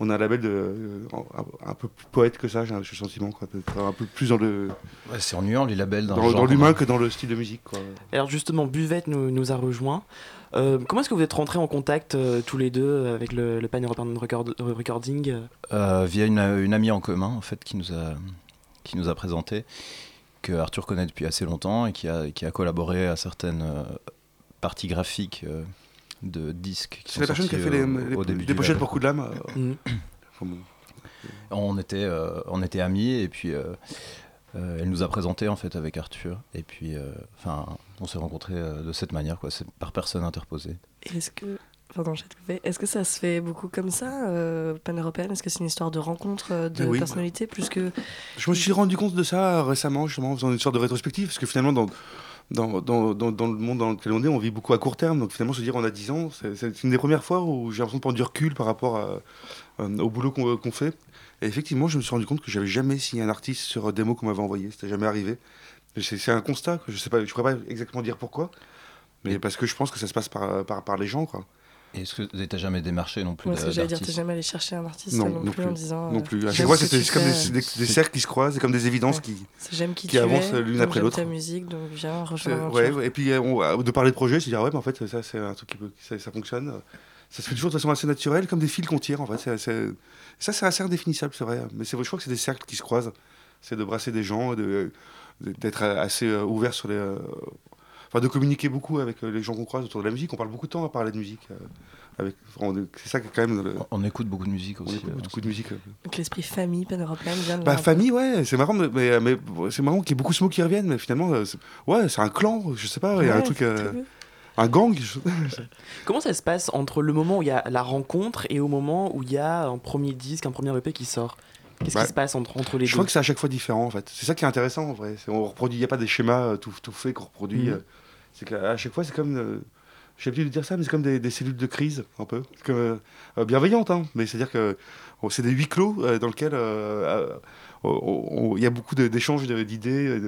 on a un label de, euh, un, un peu plus poète que ça, j'ai le sentiment. Quoi, un peu plus dans le. Ouais, c'est ennuyant les labels dans, dans, le dans l'humain que dans le style de musique. Quoi. Alors justement, Buvette nous, nous a rejoint. Euh, comment est-ce que vous êtes rentrés en contact euh, tous les deux avec le, le Pan European Record- Recording? Via une, une amie en commun en fait qui nous a qui nous a présenté que Arthur connaît depuis assez longtemps et qui a qui a collaboré à certaines parties graphiques euh, de disques. C'est la personne qui a fait les, au- les- au début des du pochettes pour coup de euh, bon. On était euh, on était amis et puis euh, euh, elle nous a présenté en fait avec Arthur et puis euh, enfin on s'est rencontrés euh, de cette manière quoi c'est par personne interposée. Est-ce que. Pardon. Est-ce que ça se fait beaucoup comme ça, euh, pan-européenne? Est-ce que c'est une histoire de rencontre euh, de Ah oui. personnalité plus que. Je me suis rendu compte de ça récemment, justement, en faisant une sorte de rétrospective, parce que finalement, dans, dans, dans, dans, dans le monde dans lequel on est, on vit beaucoup à court terme. Donc finalement, se dire on a 10 ans, c'est- une des premières fois où j'ai l'impression de prendre du recul par rapport à, euh, au boulot qu'on qu'on fait. Et effectivement, je me suis rendu compte que j'avais jamais signé un artiste sur un démo qu'on m'avait envoyé. C'était jamais arrivé. C'est un constat que je je pourrais pas exactement dire pourquoi, mais parce que je pense que ça se passe par, par, par les gens, quoi. Et est-ce que tu n'as jamais démarché non plus Ouais, ce que j'allais dire, t'es d'artistes jamais allé chercher un artiste Non, non, non plus, plus. en disant. non euh, plus. À chaque fois, ce que c'était tu comme des, des- des cercles qui se croisent, c'est comme des évidences Ouais. qui, c'est J'aime qui, qui tu avancent es, l'une après j'aime l'autre. ta musique, donc viens, C'est- rejoins l'aventure. ouais, et puis euh, on- de parler de projet, c'est dire ouais, mais en fait ça c'est un truc qui peut, ça, ça fonctionne. Ça se fait toujours de façon assez naturelle, comme des fils qu'on tire en fait. C'est- c'est- ça c'est assez indéfinissable, c'est vrai. Mais c'est je crois que c'est des cercles qui se croisent. C'est de brasser des gens, de- d'être assez euh, ouvert sur les, euh, enfin de communiquer beaucoup avec euh, les gens qu'on croise autour de la musique. On parle beaucoup de temps à parler de musique. euh, avec, on c'est ça qui est quand même. le- On écoute beaucoup de musique on aussi. écoute euh, beaucoup de musique. Donc l'esprit famille pan-européenne vient de Bah famille, ouais, c'est marrant, mais, mais, mais c'est marrant qu'il y ait beaucoup de mots qui reviennent, mais finalement, c'est- ouais, c'est un clan, je sais pas, il y a un truc, euh, un gang. je- (laughs) Comment ça se passe entre le moment où il y a la rencontre et au moment où il y a un premier disque, un premier EP qui sort? Qu'est-ce qui se passe entre, entre les Je deux? crois que c'est à chaque fois différent en fait. C'est ça qui est intéressant en vrai. C'est- On reproduit, il n'y a pas des schémas tout, tout faits qu'on reproduit. Euh. C'est qu'à chaque fois, c'est comme. euh, J'ai l'habitude de dire ça, mais c'est comme des, cellules de crise, un peu. Comme, euh, bienveillantes, hein. Mais c'est-à-dire que oh, c'est des huis clos euh, dans lesquels euh, on- on- il y a beaucoup d'échanges d'idées.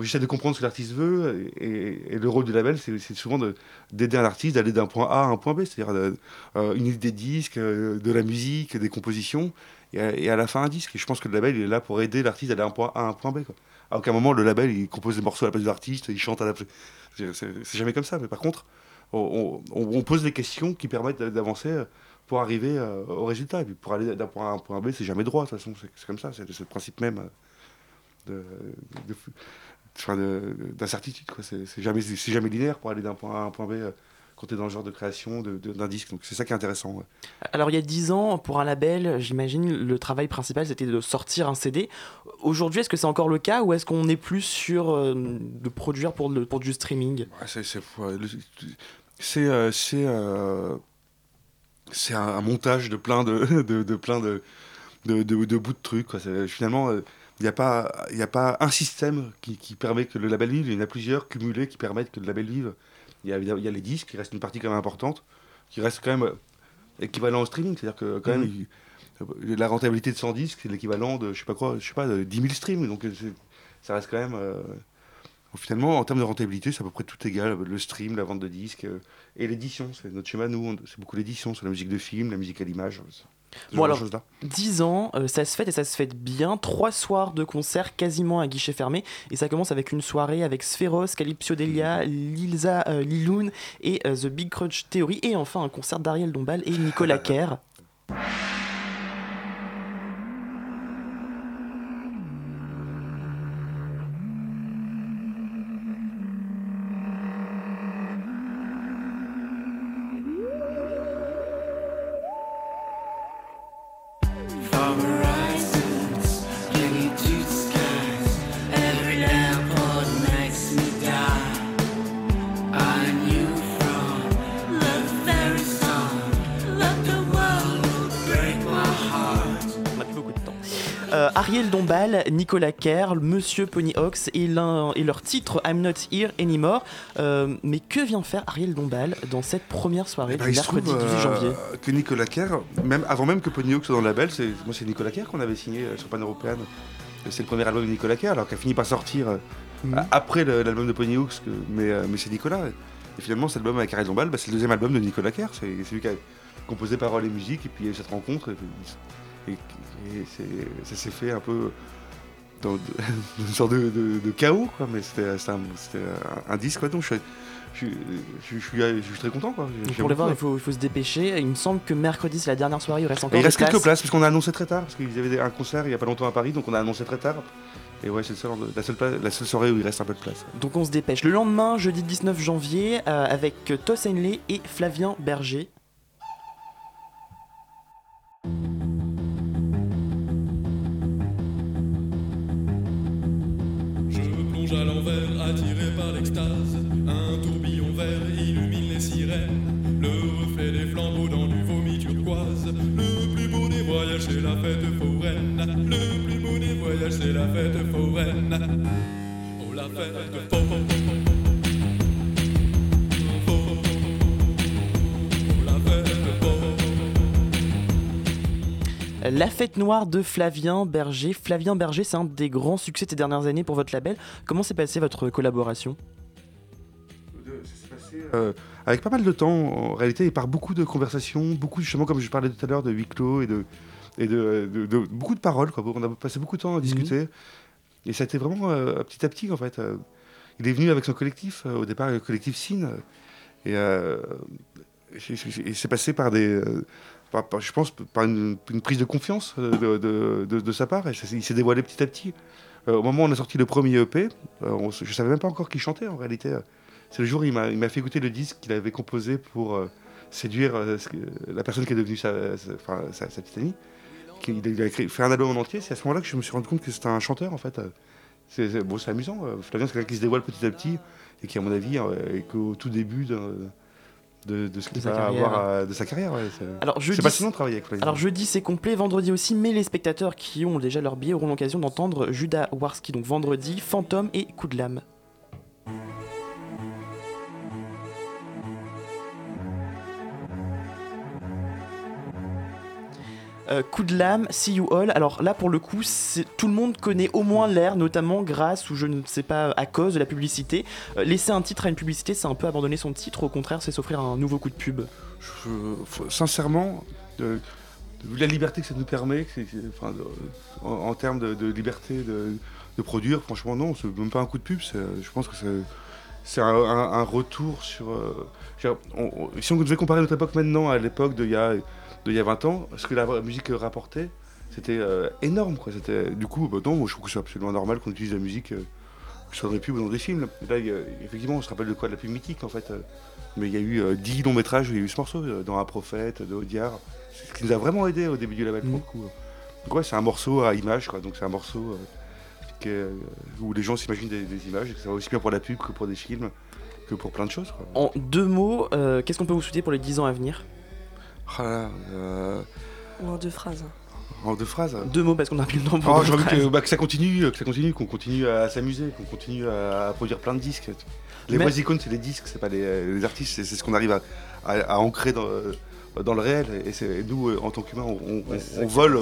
J'essaie de comprendre ce que l'artiste veut, et, le rôle du label, c'est souvent de- d'aider un artiste d'aller d'un point A à un point B, c'est-à-dire euh, euh, une idée de disque, euh, de la musique, des compositions, et à, la fin un disque. Et je pense que le label, il est là pour aider l'artiste d'aller d'un point A à un point B. Quoi. À aucun moment, le label, il compose des morceaux à la place de l'artiste, il chante à la place. C'est jamais comme ça, mais par contre, on, pose des questions qui permettent d'avancer pour arriver au résultat. Et puis pour aller d'un point A à un point B, c'est jamais droit, de toute façon, c'est comme ça, c'est le principe même de- d'incertitude. C'est jamais, jamais linéaire pour aller d'un point A à un point B euh, quand tu es dans le genre de création d'un disque. Donc c'est ça qui est intéressant. ouais. Alors il y a 10 ans, pour un label, j'imagine, le travail principal c'était de sortir un CD. Aujourd'hui, est-ce que c'est encore le cas ou est-ce qu'on est plus sur euh, de produire pour, le, pour du streaming? Ouais, c'est euh, euh, un, montage de plein de, (laughs) de, de plein de, de, de- de bouts de trucs. quoi. Finalement, il n'y a, pas- y a pas un système qui, qui permet que le label vive. Il y en a plusieurs cumulés qui permettent que le label vive. Il y a, il y a les disques, qui reste une partie quand même importante, qui reste quand même euh, équivalent au streaming. C'est-à-dire que quand même, il- euh, la rentabilité de 100 disques, c'est l'équivalent de, je sais pas quoi, je sais pas, de 10 000 streams. Donc euh, c'est- ça reste quand même... euh, Finalement, en termes de rentabilité, c'est à peu près tout égal. Le stream, la vente de disques euh, et l'édition. C'est notre schéma, nous, c'est beaucoup l'édition sur la musique de film, la musique à l'image. Bon alors, choses-là. 10 ans, euh, ça se fête et ça se fête bien. Trois soirs de concert quasiment à guichet fermé. Et ça commence avec une soirée avec Spheros, Calypso Delia, Lilza euh, Liloun et euh, The Big Crunch Theory. Et enfin un concert d'Ariel Dombal et Nicolas (laughs) Kerr. Ariel Dombal, Nicolas Kerr, Monsieur Ponyhawks et, leur titre I'm Not Here Anymore. Euh, mais que vient faire Ariel Dombal dans cette première soirée Bah, du il se mercredi trouve 18 euh, janvier que Nicolas Kerr, même, avant même que Pony Hawk soit dans le label, c'est, moi c'est Nicolas Kerr qu'on avait signé euh, sur Pan Européenne. C'est le premier album de Nicolas Kerr, alors qu'il a fini par sortir Mhm. après l'album de Pony Hawks, que- mais, mais c'est Nicolas. Et finalement, cet album avec Ariel Dombal, bah, c'est le deuxième album de Nicolas Kerr. C'est, lui qui a composé paroles et musique, et puis cette rencontre. Et, et- ça s'est fait un peu dans, dans (laughs) une sorte de, de- de chaos, quoi. Mais c'était, un, un- un disque, quoi. Donc je suis, je, suis- je, suis, je suis très content, quoi. Pour les voir, il faut, il faut se dépêcher. Il me semble que mercredi, c'est la dernière soirée. Il reste encore Et il reste quelques places. places, parce qu'on a annoncé très tard, parce qu'ils avaient un concert il y a pas longtemps à Paris, donc on a annoncé très tard. Et ouais, c'est le la, seule la seule soirée où il reste un peu de place. Donc on se dépêche. Le lendemain, jeudi 19 janvier, euh, avec Toss Henley et Flavien Berger. Plonge à l'envers, attiré par l'extase. Un tourbillon vert illumine les sirènes. Le reflet des flambeaux dans du vomi turquoise. Le plus beau des voyages, c'est la fête foraine. Le plus beau des voyages, c'est la fête foraine. Oh, la fête foraine. La fête noire de Flavien Berger. Flavien Berger, c'est un des grands succès de ces dernières années pour votre label. Comment s'est passée votre collaboration? Euh, avec pas mal de temps, en réalité, et par beaucoup de conversations, beaucoup, justement, comme je parlais tout à l'heure, de huis clos et de, et de, de- de- beaucoup de paroles. Quoi. On a passé beaucoup de temps à discuter. Et ça a été vraiment euh, petit à petit, en fait. Euh, il est venu avec son collectif, au départ, le collectif et- et- et c'est passé par des. Je pense par une, prise de confiance euh, de, sa part. Et il s'est dévoilé petit à petit. Euh, au moment où on a sorti le premier EP, euh, je savais même pas encore qui chantait en réalité. C'est le jour où il m'a fait écouter le disque qu'il avait composé pour séduire la personne qui est devenue sa, sa- petite amie. Il, a fait un album en entier. C'est à ce moment-là que je me suis rendu compte que c'était un chanteur en fait. C'est amusant. Flavien, c'est quelqu'un qui se dévoile petit à petit et qui, à mon avis, est qu'au tout début de, de, de ce qu'il sa va carrière. avoir à- de sa carrière. ouais, c'est- Alors jeudi, c'est passionnant de travailler avec. Alors jeudi c'est complet, vendredi aussi, mais les spectateurs qui ont déjà leur billet auront l'occasion d'entendre Judas Warski, donc vendredi, Fantôme et Coup de lame. Euh, coup de lame, See You All. Alors là, pour le coup, tout le monde connaît au moins l'air, notamment grâce ou je ne sais pas à cause de la publicité. Euh, laisser un titre à une publicité, c'est un peu abandonner son titre. Au contraire, c'est s'offrir un nouveau coup de pub. Sincèrement, de la liberté que ça nous permet, en, termes de, liberté de, produire, franchement, non, c'est même pas un coup de pub. Je pense que c'est- un, retour sur. euh, si on devait comparer notre époque maintenant à l'époque d'il y, d'il y a 20 ans, ce que la musique rapportait, c'était euh, énorme. Quoi. C'était, du coup, bah, non, moi, je trouve que c'est absolument normal qu'on utilise la musique, euh, que ce soit dans des pubs ou dans des films. Là, il y a- effectivement, on se rappelle de quoi? De la pub mythique, en fait. euh, mais il y a eu euh, 10 longs métrages où il y a eu ce morceau, euh, dans Un prophète, de Audiard. C'est ce qui nous a vraiment aidé au début du label, pour le coup. Donc, ouais, c'est un morceau à image, quoi. Donc, c'est un morceau euh, qui est, euh, où les gens s'imaginent des, des images, et que ça va aussi bien pour la pub que pour des films, que pour plein de choses, quoi. En deux mots, euh, qu'est-ce qu'on peut vous souhaiter pour les 10 ans à venir? Ah là euh, Ou en deux phrases. en deux phrases. Deux mots parce qu'on a plus le temps pour Oh, j'ai envie que, bah, que ça continue, que ça continue, qu'on continue à s'amuser, qu'on continue à, produire plein de disques. Les Mais- vraies icônes, c'est les disques, c'est pas les, les artistes, c'est ce qu'on arrive à, à- à ancrer dans, dans le réel. Et, nous, euh, en tant qu'humains, on, Ouais, vole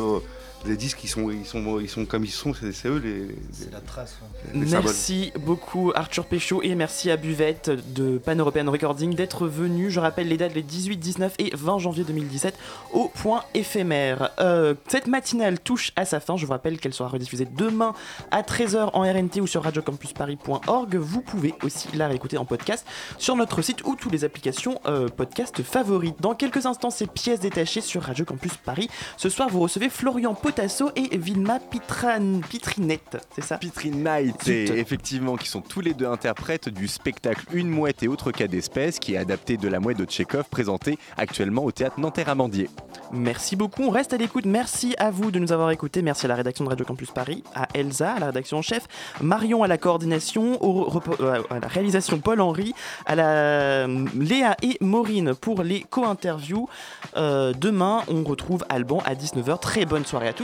des disques qui sont, ils sont, ils sont comme ils sont, c'est eux les. C'est la trace. les symboles. Merci beaucoup Arthur Péchaud et merci à Buvette de Pan European Recording d'être venu. Je rappelle les dates les 18, 19 et 20 janvier 2017 au point éphémère. Euh, cette matinale touche à sa fin. Je vous rappelle qu'elle sera rediffusée demain à 13h en RNT ou sur radiocampusparis.org. Vous pouvez aussi la réécouter en podcast sur notre site ou toutes les applications euh, podcast favorites. Dans quelques instants, c'est pièces détachées sur Radio Campus Paris. Ce soir, vous recevez Florian Potasso et Vilma Pitran... Pitrinette, c'est ça? Pitrinite, effectivement, qui sont tous les deux interprètes du spectacle Une mouette et autres cas d'espèces, qui est adapté de la mouette de Tchekhov, présenté actuellement au théâtre Nanterre-Amandier. Merci beaucoup, on reste à l'écoute. Merci à vous de nous avoir écoutés. Merci à la rédaction de Radio Campus Paris, à Elsa, à la rédaction en chef, Marion à la coordination, au euh, à la réalisation Paul-Henri, à la euh, Léa et Maureen pour les co-interviews. Euh, demain, on retrouve Alban à 19h. Très bonne soirée à tous